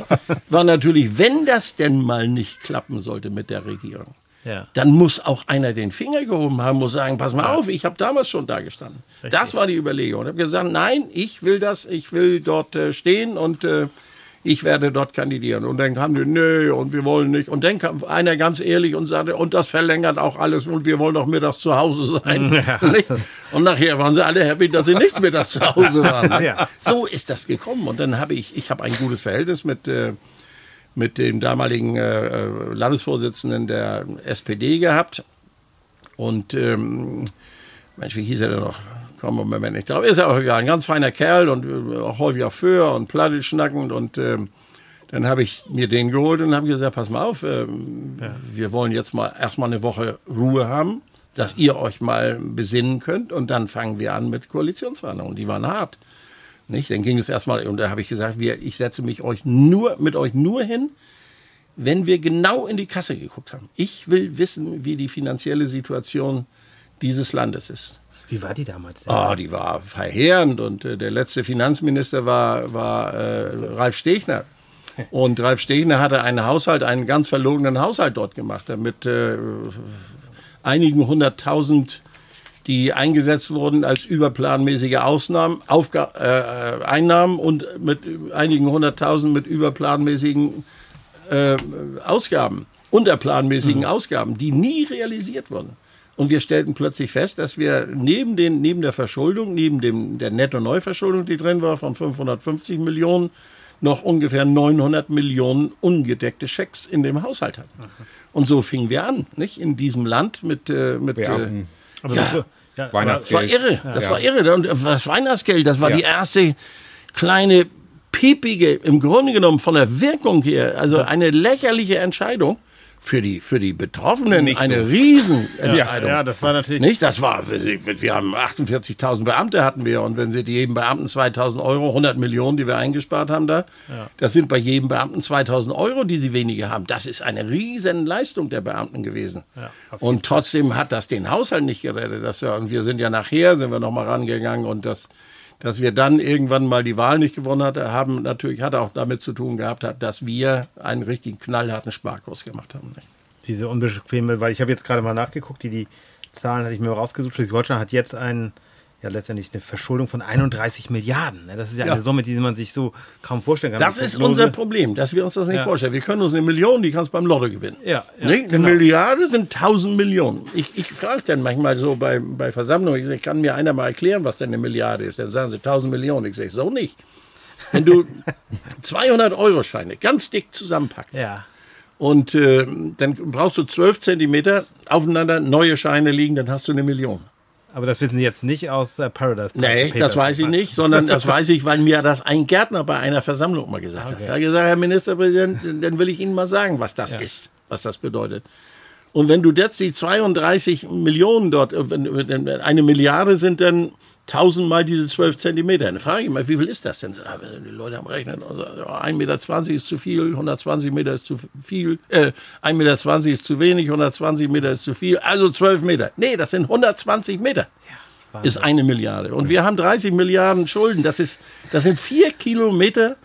war natürlich, wenn das denn mal nicht klappen sollte mit der Regierung, ja. dann muss auch einer den Finger gehoben haben, muss sagen, pass mal ja. auf, ich habe damals schon da gestanden. Richtig. Das war die Überlegung. Ich habe gesagt, nein, ich will das, ich will dort äh, stehen und äh, ich werde dort kandidieren. Und dann kam die, nö, und wir wollen nicht. Und dann kam einer ganz ehrlich und sagte, und das verlängert auch alles und wir wollen doch mittags zu Hause sein. Ja. Und nachher waren sie alle happy, dass sie nicht mittags zu Hause waren. Ja. So ist das gekommen. Und dann habe ich, ich habe ein gutes Verhältnis mit äh, mit dem damaligen äh, äh Landesvorsitzenden der SPD gehabt. Und ähm, Mensch, wie hieß er denn noch? Komm, Moment nicht drauf. Ist ja auch egal. Ein ganz feiner Kerl und äh, auch häufig auf Föhr und Platte schnackend. Und ähm, dann habe ich mir den geholt und habe gesagt: Pass mal auf, ähm, ja. wir wollen jetzt mal erstmal eine Woche Ruhe haben, dass ihr euch mal besinnen könnt. Und dann fangen wir an mit Koalitionsverhandlungen. Die waren hart. Nicht? Dann ging es erstmal, und da habe ich gesagt, wir, ich setze mich euch nur, mit euch nur hin, wenn wir genau in die Kasse geguckt haben. Ich will wissen, wie die finanzielle Situation dieses Landes ist. Wie war die damals? Denn? Oh, die war verheerend und äh, der letzte Finanzminister war, war äh, Ralf Stegner. Und Ralf Stegner hatte einen Haushalt, einen ganz verlogenen Haushalt dort gemacht, mit äh, einigen hunderttausend die eingesetzt wurden als überplanmäßige Ausnahmen, Aufga äh, Einnahmen und mit einigen hunderttausend mit überplanmäßigen äh, Ausgaben, unterplanmäßigen mhm. Ausgaben, die nie realisiert wurden. Und wir stellten plötzlich fest, dass wir neben, den, neben der Verschuldung, neben dem, der Netto-Neuverschuldung, die drin war, von 550 Millionen, noch ungefähr 900 Millionen ungedeckte Schecks in dem Haushalt hatten. Und so fingen wir an, nicht? In diesem Land mit. Äh, mit äh, ja, ja, Weihnachtsgeld. Das war irre. Das ja. war irre. Und das Weihnachtsgeld, das war ja. die erste kleine piepige, im Grunde genommen von der Wirkung her, also eine lächerliche Entscheidung für die, für die Betroffenen Nicht eine so. Riesenentscheidung. Ja, ja, das war natürlich. Nicht? Das war, wir haben 48.000 Beamte hatten wir und wenn sie jedem Beamten 2.000 Euro, 100 Millionen, die wir eingespart haben da, ja. das sind bei jedem Beamten 2.000 Euro, die sie weniger haben. Das ist eine Riesenleistung der Beamten gewesen. Ja, und trotzdem hat das den Haushalt nicht gerettet. Das, und wir sind ja nachher, sind wir nochmal rangegangen und das dass wir dann irgendwann mal die Wahl nicht gewonnen hatten, haben natürlich hat auch damit zu tun gehabt, dass wir einen richtigen knallharten Sparkurs gemacht haben. Diese unbequeme, weil ich habe jetzt gerade mal nachgeguckt, die, die Zahlen hatte ich mir rausgesucht. Schleswig-Holstein hat jetzt einen ja letztendlich eine Verschuldung von 31 Milliarden. Ne? Das ist ja, ja, eine Summe, die man sich so kaum vorstellen kann. Das ist unser Problem, dass wir uns das nicht ja. vorstellen. Wir können uns eine Million, die kannst du beim Lotto gewinnen. Ja, ja ne? Eine genau. Milliarde sind 1000 Millionen. Ich, ich frage dann manchmal so bei, bei Versammlungen, ich sage, kann mir einer mal erklären, was denn eine Milliarde ist? Dann sagen sie 1000 Millionen. Ich sage, so nicht. Wenn du 200 Euro Scheine ganz dick zusammenpackst ja. und äh, dann brauchst du 12 Zentimeter aufeinander neue Scheine liegen, dann hast du eine Million. Aber das wissen Sie jetzt nicht aus äh, Paradise Nee, Papers. das weiß ich nicht, sondern das weiß ich, weil mir das ein Gärtner bei einer Versammlung mal gesagt okay. hat. Er hat gesagt, Herr Ministerpräsident, dann will ich Ihnen mal sagen, was das ja. ist, was das bedeutet. Und wenn du jetzt die 32 Millionen dort, eine Milliarde sind dann tausendmal diese zwölf Zentimeter. Dann frage ich mal, wie viel ist das denn? Die Leute haben rechnen, also 1,20 Meter ist zu viel, 120 Meter ist zu viel, äh, 1,20 Meter ist zu wenig, 120 Meter ist zu viel, also 12 Meter. Nee, das sind 120 Meter. Ja, ist eine Milliarde. Und wir haben 30 Milliarden Schulden. Das, ist, das sind vier Kilometer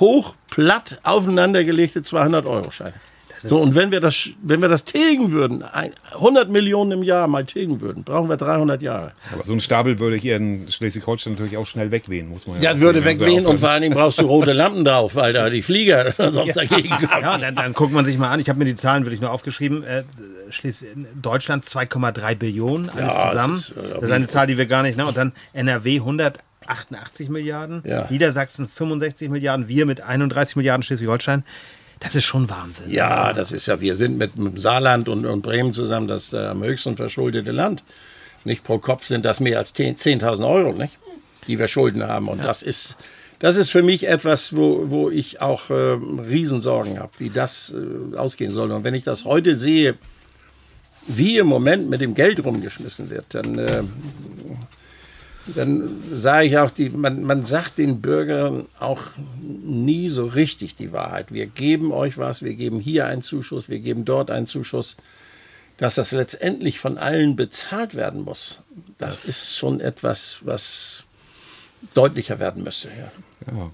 hoch, platt, aufeinandergelegte 200-Euro-Scheine. So, und wenn wir das, wenn wir das tilgen würden, 100 Millionen im Jahr mal tilgen würden, brauchen wir 300 Jahre. Aber so ein Stapel würde hier in Schleswig-Holstein natürlich auch schnell wegwehen, muss man ja, ja würde wegwehen und vor allen Dingen brauchst du rote Lampen drauf, weil da die Flieger sonst dagegen kommen. Ja, dann, dann guckt man sich mal an. Ich habe mir die Zahlen, würde ich nur aufgeschrieben. Äh, Deutschland 2,3 Billionen, alles ja, zusammen. Das ist, äh, das ist eine Zahl, die wir gar nicht, ne? Und dann NRW 188 Milliarden, ja. Niedersachsen 65 Milliarden, wir mit 31 Milliarden Schleswig-Holstein. Das ist schon Wahnsinn. Ja, das ist ja, wir sind mit, mit Saarland und, und, Bremen zusammen das äh, am höchsten verschuldete Land. Nicht pro Kopf sind das mehr als 10.000 10 Euro, nicht? die wir Schulden haben. Und ja. das ist, das ist für mich etwas, wo, wo ich auch äh, Riesensorgen habe, wie das äh, ausgehen soll. Und wenn ich das heute sehe, wie im Moment mit dem Geld rumgeschmissen wird, dann äh, dann sage ich auch, die, man, man sagt den Bürgern auch nie so richtig die Wahrheit. Wir geben euch was, wir geben hier einen Zuschuss, wir geben dort einen Zuschuss. Dass das letztendlich von allen bezahlt werden muss, das, das ist schon etwas, was deutlicher werden müsste. Ja. ja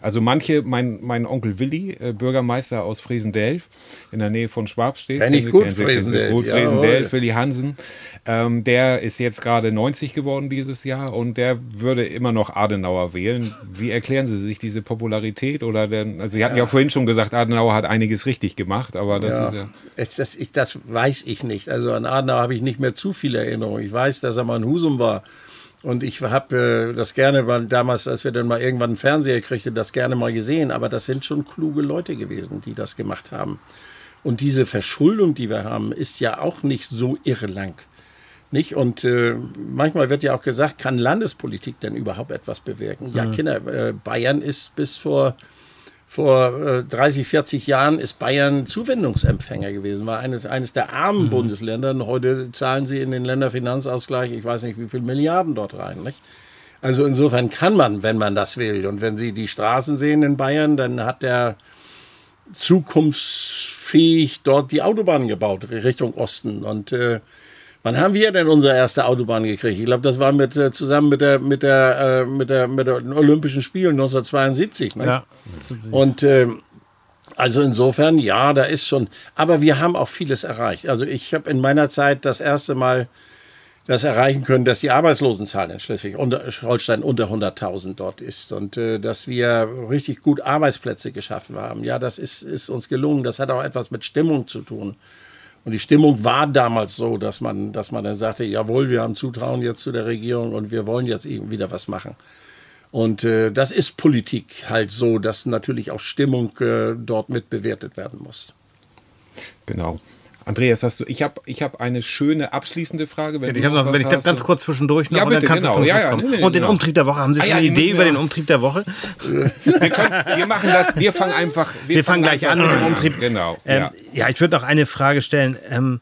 also manche, mein, mein Onkel Willi, äh, Bürgermeister aus Friesendelf, in der Nähe von Schwabstedt. Kenn ich gut, Friesendelf. Gut, Friesendelf, Willi Hansen. Ähm, der ist jetzt gerade 90 geworden dieses Jahr und der würde immer noch Adenauer wählen. Wie erklären Sie sich diese Popularität? Oder denn, also Sie hatten ja. ja vorhin schon gesagt, Adenauer hat einiges richtig gemacht, aber das ja. ist ja. Das, das, ich, das weiß ich nicht. Also an Adenauer habe ich nicht mehr zu viele Erinnerungen. Ich weiß, dass er mal in Husum war und ich habe äh, das gerne mal damals, als wir dann mal irgendwann einen Fernseher kriegten, das gerne mal gesehen. Aber das sind schon kluge Leute gewesen, die das gemacht haben. Und diese Verschuldung, die wir haben, ist ja auch nicht so irrelang. Nicht? Und äh, manchmal wird ja auch gesagt, kann Landespolitik denn überhaupt etwas bewirken? Ja, mhm. Kinder, äh, Bayern ist bis vor vor 30, äh, 40 Jahren ist Bayern Zuwendungsempfänger gewesen, war eines, eines der armen mhm. Bundesländer. Und heute zahlen sie in den Länderfinanzausgleich, ich weiß nicht, wie viele Milliarden dort rein. Nicht? Also insofern kann man, wenn man das will. Und wenn Sie die Straßen sehen in Bayern, dann hat der zukunftsfähig dort die Autobahn gebaut Richtung Osten. Und äh, Wann haben wir denn unsere erste Autobahn gekriegt? Ich glaube, das war mit, äh, zusammen mit der, mit der, äh, mit der, mit den Olympischen Spielen 1972. Ne? Ja. Und äh, also insofern, ja, da ist schon. Aber wir haben auch vieles erreicht. Also ich habe in meiner Zeit das erste Mal das erreichen können, dass die Arbeitslosenzahl in Schleswig-Holstein unter 100.000 dort ist und äh, dass wir richtig gut Arbeitsplätze geschaffen haben. Ja, das ist, ist uns gelungen. Das hat auch etwas mit Stimmung zu tun. Und die Stimmung war damals so, dass man, dass man dann sagte, jawohl, wir haben Zutrauen jetzt zu der Regierung und wir wollen jetzt eben wieder was machen. Und äh, das ist Politik halt so, dass natürlich auch Stimmung äh, dort mit bewertet werden muss. Genau. Andreas, hast du, ich habe ich hab eine schöne abschließende Frage. Wenn, ich habe noch, wenn ich ganz kurz zwischendurch noch, ja, bitte, genau. ja, ja, nee, nee, Und den genau. Umtrieb der Woche. Haben Sie ah, schon eine Idee über den Umtrieb der Woche? wir, können, wir machen das, wir fangen einfach. Wir, wir fangen, fangen gleich an mit dem Umtrieb. Genau. Ähm, ja. ja. ich würde noch eine Frage stellen. Ähm,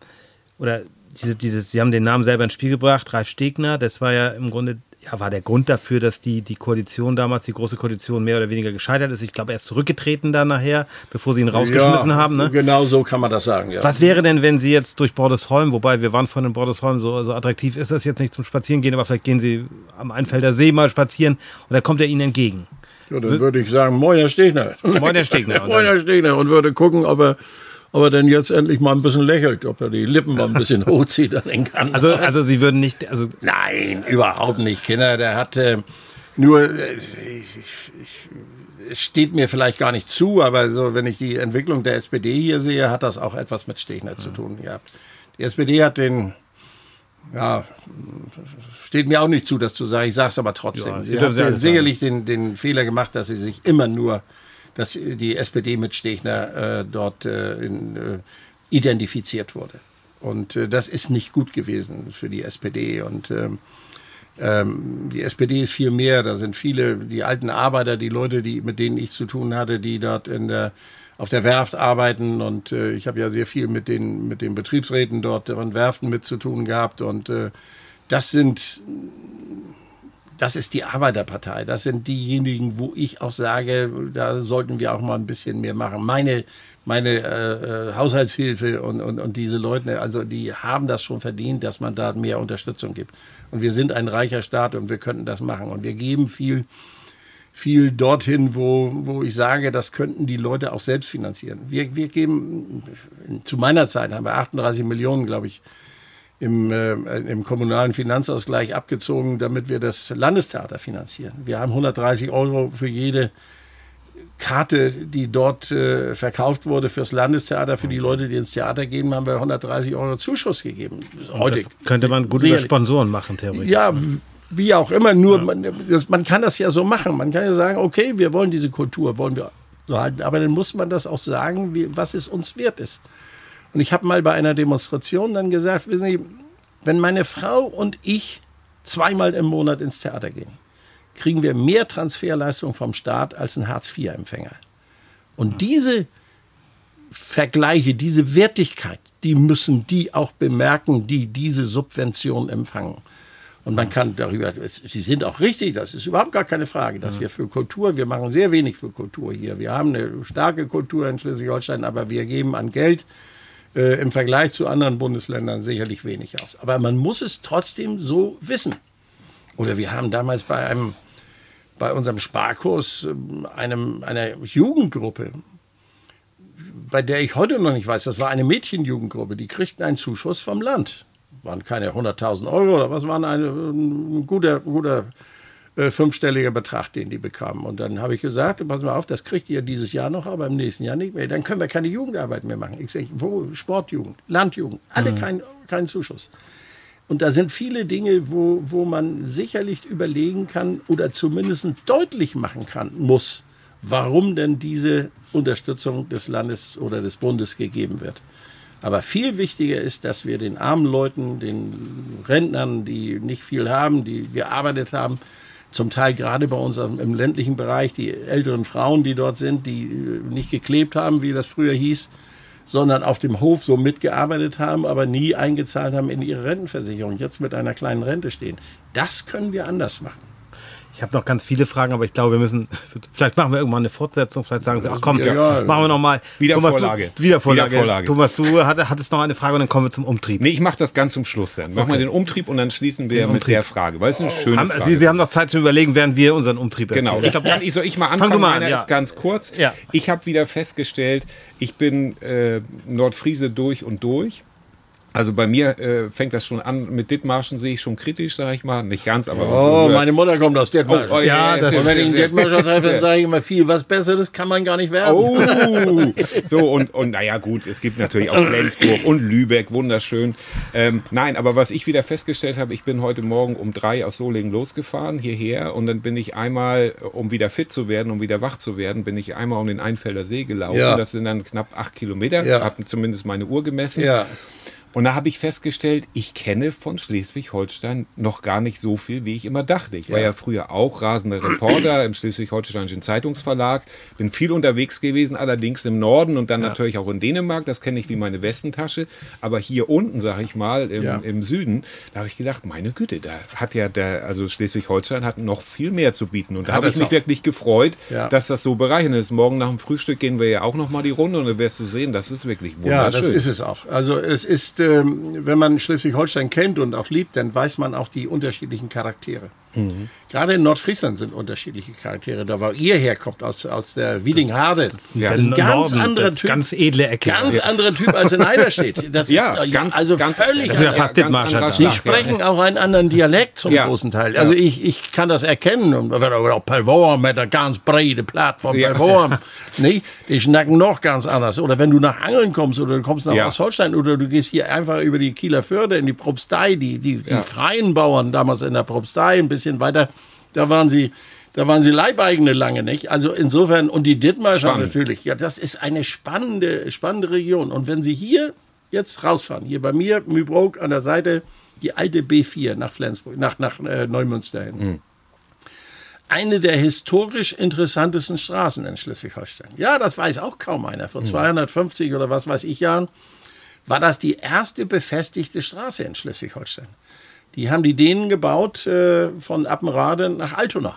oder diese, dieses, Sie haben den Namen selber ins Spiel gebracht, Ralf Stegner, das war ja im Grunde ja, war der Grund dafür, dass die, die Koalition damals, die große Koalition, mehr oder weniger gescheitert ist. Ich glaube, er ist zurückgetreten dann nachher, bevor sie ihn rausgeschmissen ja, haben. Ne? Genau so kann man das sagen, ja. Was wäre denn, wenn Sie jetzt durch Bordesholm, wobei wir waren von den Bordesholm, so, so attraktiv ist das jetzt nicht zum Spazierengehen, aber vielleicht gehen Sie am Einfelder See mal spazieren und da kommt er Ihnen entgegen. Ja, dann würde ich sagen, moin Herr Stegner. Moin Herr Stegner. moin Herr Stegner und würde gucken, ob er ob er denn jetzt endlich mal ein bisschen lächelt, ob er die Lippen mal ein bisschen hochzieht an den Kanten. Also, also Sie würden nicht. Also Nein, überhaupt nicht, Kinder. Der hat äh, nur. Äh, ich, ich, es steht mir vielleicht gar nicht zu, aber so, wenn ich die Entwicklung der SPD hier sehe, hat das auch etwas mit Stechner zu tun gehabt. Die SPD hat den. Ja, steht mir auch nicht zu, das zu sagen. Ich sage es aber trotzdem. Ja, sie hat sicherlich den, den Fehler gemacht, dass sie sich immer nur dass die SPD mit Stechner äh, dort äh, in, äh, identifiziert wurde. Und äh, das ist nicht gut gewesen für die SPD. Und ähm, ähm, die SPD ist viel mehr. Da sind viele, die alten Arbeiter, die Leute, die, mit denen ich zu tun hatte, die dort in der, auf der Werft arbeiten. Und äh, ich habe ja sehr viel mit den, mit den Betriebsräten dort an Werften mit zu tun gehabt. Und äh, das sind das ist die Arbeiterpartei. Das sind diejenigen, wo ich auch sage, da sollten wir auch mal ein bisschen mehr machen. Meine, meine äh, äh, Haushaltshilfe und, und, und diese Leute, also die haben das schon verdient, dass man da mehr Unterstützung gibt. Und wir sind ein reicher Staat und wir könnten das machen. Und wir geben viel, viel dorthin, wo, wo ich sage, das könnten die Leute auch selbst finanzieren. Wir, wir geben, zu meiner Zeit haben wir 38 Millionen, glaube ich, im, äh, im kommunalen Finanzausgleich abgezogen, damit wir das Landestheater finanzieren. Wir haben 130 Euro für jede Karte, die dort äh, verkauft wurde fürs Landestheater, für die Leute, die ins Theater gehen, haben wir 130 Euro Zuschuss gegeben. Heute das könnte man gut über Sponsoren machen, theoretisch. Ja, wie auch immer, nur ja. man, das, man kann das ja so machen. Man kann ja sagen, okay, wir wollen diese Kultur, wollen wir so halten, aber dann muss man das auch sagen, wie, was es uns wert ist. Und ich habe mal bei einer Demonstration dann gesagt, wissen Sie, wenn meine Frau und ich zweimal im Monat ins Theater gehen, kriegen wir mehr Transferleistung vom Staat als ein Hartz-IV-Empfänger. Und diese Vergleiche, diese Wertigkeit, die müssen die auch bemerken, die diese Subvention empfangen. Und man kann darüber, sie sind auch richtig, das ist überhaupt gar keine Frage, dass wir für Kultur, wir machen sehr wenig für Kultur hier. Wir haben eine starke Kultur in Schleswig-Holstein, aber wir geben an Geld äh, im Vergleich zu anderen Bundesländern sicherlich wenig aus. Aber man muss es trotzdem so wissen. Oder wir haben damals bei einem, bei unserem Sparkurs ähm, einem, einer Jugendgruppe, bei der ich heute noch nicht weiß, das war eine Mädchenjugendgruppe, die kriegten einen Zuschuss vom Land. Waren keine 100.000 Euro oder was waren eine, ein guter, guter äh, fünfstelliger Betrag, den die bekamen. Und dann habe ich gesagt, pass mal auf, das kriegt ihr dieses Jahr noch, aber im nächsten Jahr nicht mehr. Dann können wir keine Jugendarbeit mehr machen. Ich sage, wo? Sportjugend, Landjugend, alle mhm. keinen kein Zuschuss. Und da sind viele Dinge, wo, wo man sicherlich überlegen kann oder zumindest deutlich machen kann, muss, warum denn diese Unterstützung des Landes oder des Bundes gegeben wird. Aber viel wichtiger ist, dass wir den armen Leuten, den Rentnern, die nicht viel haben, die gearbeitet haben, zum Teil gerade bei uns im ländlichen Bereich, die älteren Frauen, die dort sind, die äh, nicht geklebt haben, wie das früher hieß, sondern auf dem Hof so mitgearbeitet haben, aber nie eingezahlt haben in ihre Rentenversicherung, jetzt mit einer kleinen Rente stehen. Das können wir anders machen. Ich habe noch ganz viele Fragen, aber ich glaube, wir müssen, vielleicht machen wir irgendwann eine Fortsetzung. Vielleicht sagen Sie, ach komm, ja, ja. machen wir nochmal. Wiedervorlage. Du, Wiedervorlage. Wiedervorlage. Thomas, du hattest noch eine Frage und dann kommen wir zum Umtrieb. Nee, ich mache das ganz zum Schluss dann. Machen okay. wir den Umtrieb und dann schließen wir den mit Umtrieb. der Frage, weil es eine schöne haben, Frage Sie, Sie haben noch Zeit zu überlegen, während wir unseren Umtrieb Genau. Ich glaube, dann soll ich mal anfangen. Fang mal an, Meiner ja. ist ganz kurz. Ich habe wieder festgestellt, ich bin äh, Nordfriese durch und durch. Also bei mir äh, fängt das schon an, mit Dithmarschen sehe ich schon kritisch, sage ich mal. Nicht ganz, aber. Oh, meine Mutter kommt aus Dithmarschen. Oh, oh, ja, ja, das und wenn ich einen Dithmarscher treffe, dann sage ich immer viel, was Besseres kann man gar nicht werden. Oh, so und, und naja, gut, es gibt natürlich auch Flensburg und Lübeck, wunderschön. Ähm, nein, aber was ich wieder festgestellt habe, ich bin heute Morgen um drei aus Solingen losgefahren, hierher, und dann bin ich einmal, um wieder fit zu werden, um wieder wach zu werden, bin ich einmal um den Einfelder See gelaufen. Ja. Das sind dann knapp acht Kilometer, ja. habe zumindest meine Uhr gemessen. Ja. Und da habe ich festgestellt, ich kenne von Schleswig-Holstein noch gar nicht so viel, wie ich immer dachte. Ich war ja, ja früher auch rasender Reporter im Schleswig-Holsteinischen Zeitungsverlag, bin viel unterwegs gewesen, allerdings im Norden und dann ja. natürlich auch in Dänemark. Das kenne ich wie meine Westentasche. Aber hier unten, sage ich mal, im, ja. im Süden, da habe ich gedacht, meine Güte, da hat ja der, also Schleswig-Holstein hat noch viel mehr zu bieten. Und da habe ich mich auch. wirklich gefreut, dass das so bereichert ist. Morgen nach dem Frühstück gehen wir ja auch noch mal die Runde und dann wirst du sehen, das ist wirklich wunderschön. Ja, das ist es auch. Also es ist wenn man Schleswig-Holstein kennt und auch liebt, dann weiß man auch die unterschiedlichen Charaktere. Mhm. Gerade in Nordfriesland sind unterschiedliche Charaktere. Da wo ihr herkommt, aus, aus der Wiedingharde. Das, ja, ein ganz Norden, anderer Typ. Ganz edle Ecke. Ganz ja. anderer Typ als in Eiderstedt. Das ja, ist ganz, also ganz, völlig das ist ja fast ganz Die sprechen auch einen anderen Dialekt zum großen Teil. Also ich, ich kann das erkennen. Und wenn auch Pelvorm mit einer ganz breite Plattform ja. Pelvorm. nee, die schnacken noch ganz anders. Oder wenn du nach Angeln kommst oder du kommst nach Ostholstein oder du gehst hier einfach über die Kieler Förde in die Propstei, die, die, die freien Bauern damals in der Propstei, ein bisschen weiter, da waren sie, da waren sie Leibeigene lange nicht. Also insofern, und die Dithmarscher natürlich, ja, das ist eine spannende, spannende Region. Und wenn Sie hier jetzt rausfahren, hier bei mir, Mübrook an der Seite, die alte B4 nach Flensburg, nach, nach äh, Neumünster hin. Mhm. Eine der historisch interessantesten Straßen in Schleswig-Holstein. Ja, das weiß auch kaum einer. Vor mhm. 250 oder was weiß ich Jahren war das die erste befestigte Straße in Schleswig-Holstein. Die haben die Dänen gebaut äh, von Appenrade nach Altona.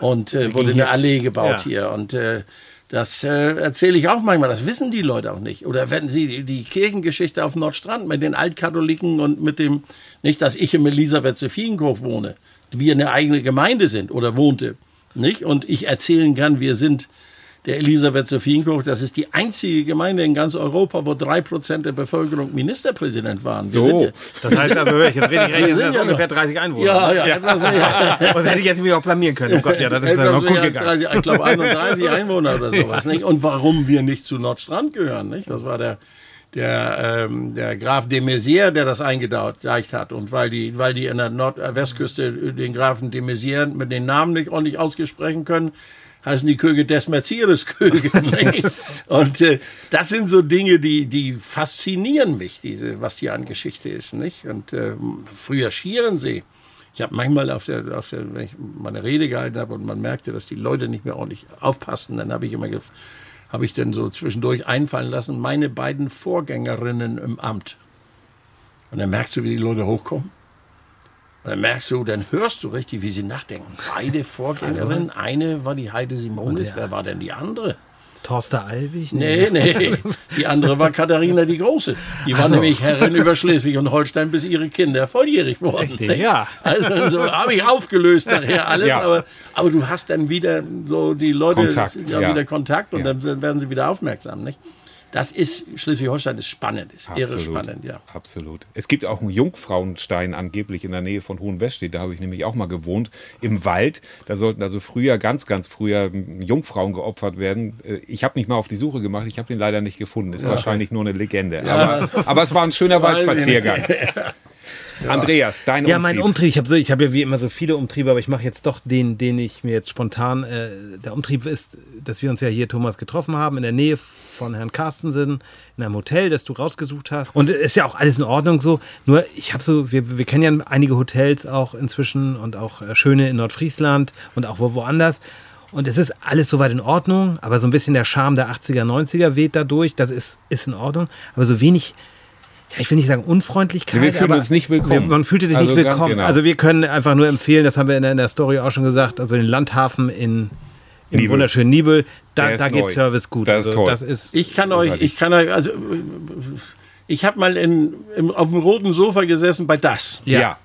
Und äh, wurde eine Allee gebaut Ja. hier. Und äh, das äh, erzähle ich auch manchmal. Das wissen die Leute auch nicht. Oder wenn sie die, die Kirchengeschichte auf Nordstrand mit den Altkatholiken und mit dem, nicht, dass ich im Elisabeth Sophienhof wohne, wir eine eigene Gemeinde sind oder wohnte. Nicht? Und ich erzählen kann, wir sind der Elisabeth Sophienhof, das ist die einzige Gemeinde in ganz Europa, wo drei Prozent der Bevölkerung Ministerpräsident waren. Wir So. sind ja- Das heißt also, wenn ich jetzt richtig rechne, sind das ja ungefähr noch- 30 Einwohner. Ja, ja, etwas mehr. Und das hätte ich jetzt mich auch blamieren können. Oh Gott, ja, das ist ja noch gut gegangen. 30, ich glaube 31 Einwohner oder sowas. Nicht? Und warum wir nicht zu Nordstrand gehören. Nicht? Das war der, der, ähm, der Graf de Maizière, der das eingedeicht hat. Und weil die, weil die in der Nordwestküste den Grafen de Maizière mit den Namen nicht ordentlich ausgesprochen können, heißen die Köge des Mercedes Köge. nicht? Und äh, das sind so Dinge, die, die faszinieren mich, diese, was hier an Geschichte ist. Nicht? Und äh, früher Schierensee. Ich habe manchmal auf der, auf der, wenn ich meine Rede gehalten habe und man merkte, dass die Leute nicht mehr ordentlich aufpassten, dann habe ich immer habe ich dann so zwischendurch einfallen lassen, meine beiden Vorgängerinnen im Amt. Und dann merkst du, wie die Leute hochkommen. Und dann merkst du, dann hörst du richtig, wie sie nachdenken. Beide Vorgängerinnen, eine war die Heide Simonis, wer war denn die andere? Torster Albig? Nee, nee. Die andere war Katharina die Große. Die war nämlich Herrin über Schleswig und Holstein, bis ihre Kinder volljährig wurden. Richtig, ja. Also so habe ich aufgelöst nachher alles, Ja. aber, aber du hast dann wieder so die Leute Kontakt, ja, ja. wieder Kontakt und Ja. dann werden sie wieder aufmerksam, nicht? Das ist Schleswig-Holstein ist spannend, ist irre spannend, ja. Absolut. Es gibt auch einen Jungfrauenstein angeblich in der Nähe von Hohenwestedt. Da habe ich nämlich auch mal gewohnt. Im Wald. Da sollten also früher, ganz, ganz früher Jungfrauen geopfert werden. Äh, Ich habe mich mal auf die Suche gemacht. Ich habe den leider nicht gefunden. Ist wahrscheinlich nur eine Legende. Aber, aber es war ein schöner Weiß Waldspaziergang. Andreas, dein Ja, mein Umtrieb. Umtrieb. Ich habe so, ich hab ja wie immer so viele Umtriebe, aber ich mache jetzt doch den, den ich mir jetzt spontan. Äh, der Umtrieb ist, dass wir uns ja hier, Thomas, getroffen haben in der Nähe von Herrn Carstensen in einem Hotel, das du rausgesucht hast. Und ist ja auch alles in Ordnung so. Nur ich habe so, wir, wir kennen ja einige Hotels auch inzwischen und auch äh, schöne in Nordfriesland und auch wo, woanders. Und es ist alles soweit in Ordnung, aber so ein bisschen der Charme der 80er, 90er weht dadurch. Das ist, ist in Ordnung. Aber so wenig, ja, ich will nicht sagen Unfreundlichkeit. Wir fühlen uns nicht willkommen. Man fühlte sich Also nicht willkommen. genau. Also wir können einfach nur empfehlen, das haben wir in der, in der Story auch schon gesagt, also den Landhafen in, im Nibel. wunderschönen Nibel, da, ist da geht neu. Service gut. Das ist also toll. Das ist, Ich kann euch, ich kann euch, also ich habe mal in, im, auf dem roten Sofa gesessen bei das. Ja. Ja.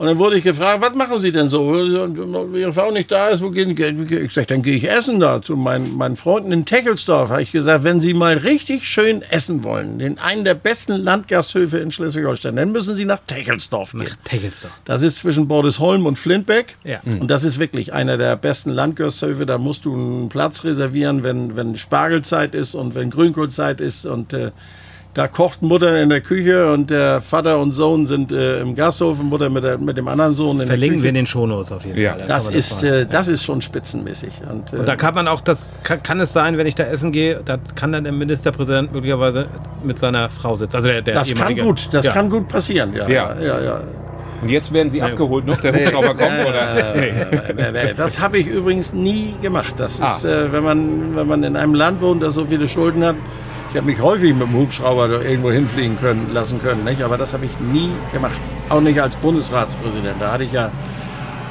Und dann wurde ich gefragt, was machen Sie denn so? Ihre Frau nicht da ist, wo gehen Ich sag, dann gehe ich essen da zu meinen, meinen Freunden in Teckelsdorf. Habe ich gesagt, wenn Sie mal richtig schön essen wollen, den einen der besten Landgasthöfe in Schleswig-Holstein, dann müssen Sie nach Teckelsdorf gehen. Tegelsdorf. Das ist zwischen Bordesholm und Flintbeck. Ja. Und das ist wirklich einer der besten Landgasthöfe. Da musst du einen Platz reservieren, wenn, wenn Spargelzeit ist und wenn Grünkohlzeit ist. Und äh, da kocht Mutter in der Küche und der Vater und Sohn sind äh, im Gasthof und Mutter mit, der, mit dem anderen Sohn in Verlinken der wir in Küche. den Shownotes auf jeden Ja. Fall. Das man ist, äh, das ist schon spitzenmäßig. Und, äh, Und da kann man auch, das kann, kann es sein, wenn ich da essen gehe, da kann dann der Ministerpräsident möglicherweise mit seiner Frau sitzen. Also der, der das kann gut, das ja. kann gut passieren. Ja, Ja. ja, ja. Und jetzt werden sie abgeholt, noch der Hubschrauber kommt, oder? Nee. Das habe ich übrigens nie gemacht. Das Ah. ist, äh, wenn, man, wenn man in einem Land wohnt, das so viele Schulden hat. Ich habe mich häufig mit dem Hubschrauber irgendwo hinfliegen können, lassen können, nicht? aber das habe ich nie gemacht. Auch nicht als Bundesratspräsident. Da hatte ich ja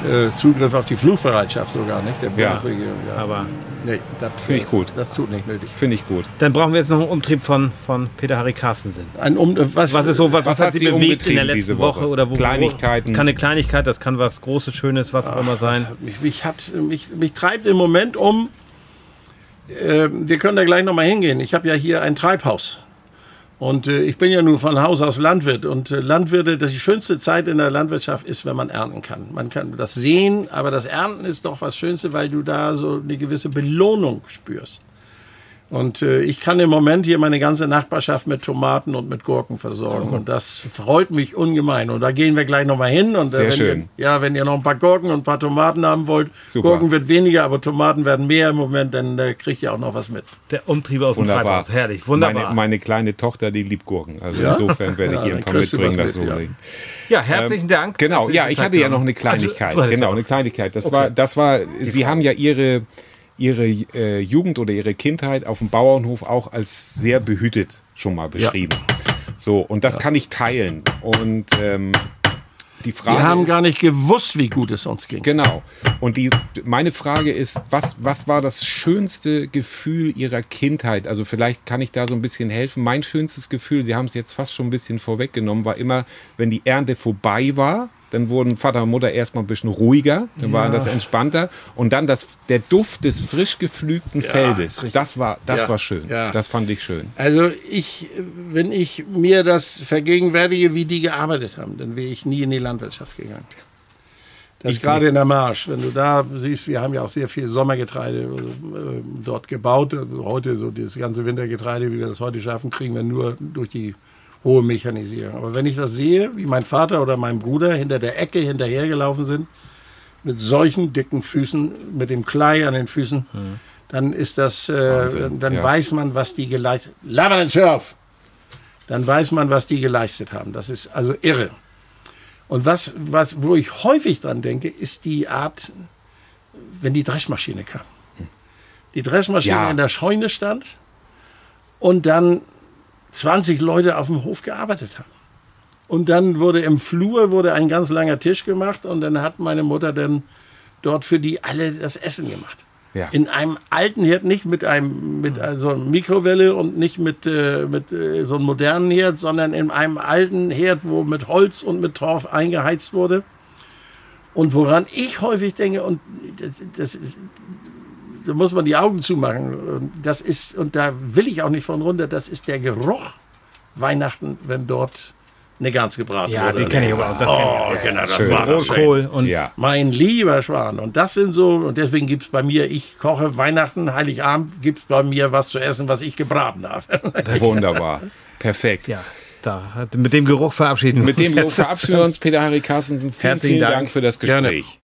äh, Zugriff auf die Flugbereitschaft sogar, nicht? Der Ja. Bundesregierung. Ja. Aber nee, das Finde ich gut. Das tut nicht nötig. Finde ich gut. dann brauchen wir jetzt noch einen Umtrieb von, von Peter Harry Carstensen. Ein um, was, Was ist so, was, Was was hat hat sie bewegt in der letzten Woche? Woche? oder wo? Kleinigkeiten. Das kann eine Kleinigkeit, das kann was Großes, Schönes, was auch immer sein. Mich, mich, hat, mich, mich treibt im Moment um. Äh, wir können da gleich nochmal hingehen. Ich habe ja hier ein Treibhaus. Und äh, ich bin ja nun von Haus aus Landwirt. Und äh, Landwirte, die schönste Zeit in der Landwirtschaft ist, wenn man ernten kann. Man kann das sehen, aber das Ernten ist doch was Schönste, weil du da so eine gewisse Belohnung spürst. Und äh, ich kann im Moment hier meine ganze Nachbarschaft mit Tomaten und mit Gurken versorgen. Und das freut mich ungemein. Und da gehen wir gleich nochmal hin. Und, äh, Sehr wenn schön. Ihr, ja, wenn ihr noch ein paar Gurken und ein paar Tomaten haben wollt, Super. Gurken wird weniger, aber Tomaten werden mehr im Moment, dann äh, kriegt ihr auch noch was mit. Der Umtrieb aus dem Wunderbar. Treibhaus. Herrlich, wunderbar. Meine, meine kleine Tochter, die liebt Gurken. Also Ja? insofern werde ich Ja, ihr ein paar mitbringen, mit, ja. unbedingt. ja, herzlichen Dank. Genau, ja, ich hatte ja noch eine Kleinigkeit. Also, du hattest genau, eine Kleinigkeit. Das war, das war, Sie haben ja Ihre, Ihre äh, Jugend oder Ihre Kindheit auf dem Bauernhof auch als sehr behütet schon mal beschrieben. So, und das kann ich teilen. Und ähm, die Frage Wir haben ist, gar nicht gewusst, wie gut es uns ging. Genau. Und die, meine Frage ist, was, was war das schönste Gefühl Ihrer Kindheit? Also vielleicht kann ich da so ein bisschen helfen. Mein schönstes Gefühl, Sie haben es jetzt fast schon ein bisschen vorweggenommen, war immer, wenn die Ernte vorbei war, dann wurden Vater und Mutter erstmal ein bisschen ruhiger, dann war das entspannter und dann das, der Duft des frisch gepflügten Feldes, richtig. das war, das Ja, war schön. ja. Das fand ich schön. Also ich, wenn ich mir das vergegenwärtige, wie die gearbeitet haben, dann wäre ich nie in die Landwirtschaft gegangen. Das ist gerade in der Marsch. Wenn du da siehst, wir haben ja auch sehr viel Sommergetreide äh, dort gebaut. Also heute so das ganze Wintergetreide, wie wir das heute schaffen, kriegen wir nur durch die hohe Mechanisierung. Aber wenn ich das sehe, wie mein Vater oder mein Bruder hinter der Ecke hinterhergelaufen sind, mit solchen dicken Füßen, mit dem Klei an den Füßen, dann ist das, äh, Wahnsinn, dann ja. weiß man, was die geleistet Surf! Dann weiß man, was die geleistet haben. Das ist also irre. Und was, was, wo ich häufig dran denke, ist die Art, wenn die Dreschmaschine kam. Die Dreschmaschine Ja. in der Scheune stand und dann 20 Leute auf dem Hof gearbeitet haben. Und dann wurde im Flur wurde ein ganz langer Tisch gemacht und dann hat meine Mutter dann dort für die alle das Essen gemacht. Ja. In einem alten Herd, nicht mit einem mit so einer Mikrowelle und nicht mit, äh, mit äh, so einem modernen Herd, sondern in einem alten Herd, wo mit Holz und mit Torf eingeheizt wurde. Und woran ich häufig denke, und das, das ist, da muss man die Augen zumachen, und das ist, und da will ich auch nicht von runter, das ist der Geruch Weihnachten, wenn dort eine Gans gebraten Ja, wurde. die kenne ich aber auch. Das oh, ich. genau, das schön. war das schön. Rotkohl und Ja. Mein lieber Schwan. Und das sind so, und deswegen gibt es bei mir, ich koche Weihnachten, Heiligabend, gibt es bei mir was zu essen, was ich gebraten habe. Wunderbar. Perfekt. ja, da hat, mit dem Geruch verabschieden wir Mit dem uns Geruch verabschieden wir uns, Peter Harry Carstensen. Vielen, Herzlichen vielen Dank. Dank für das Gerne. Gespräch.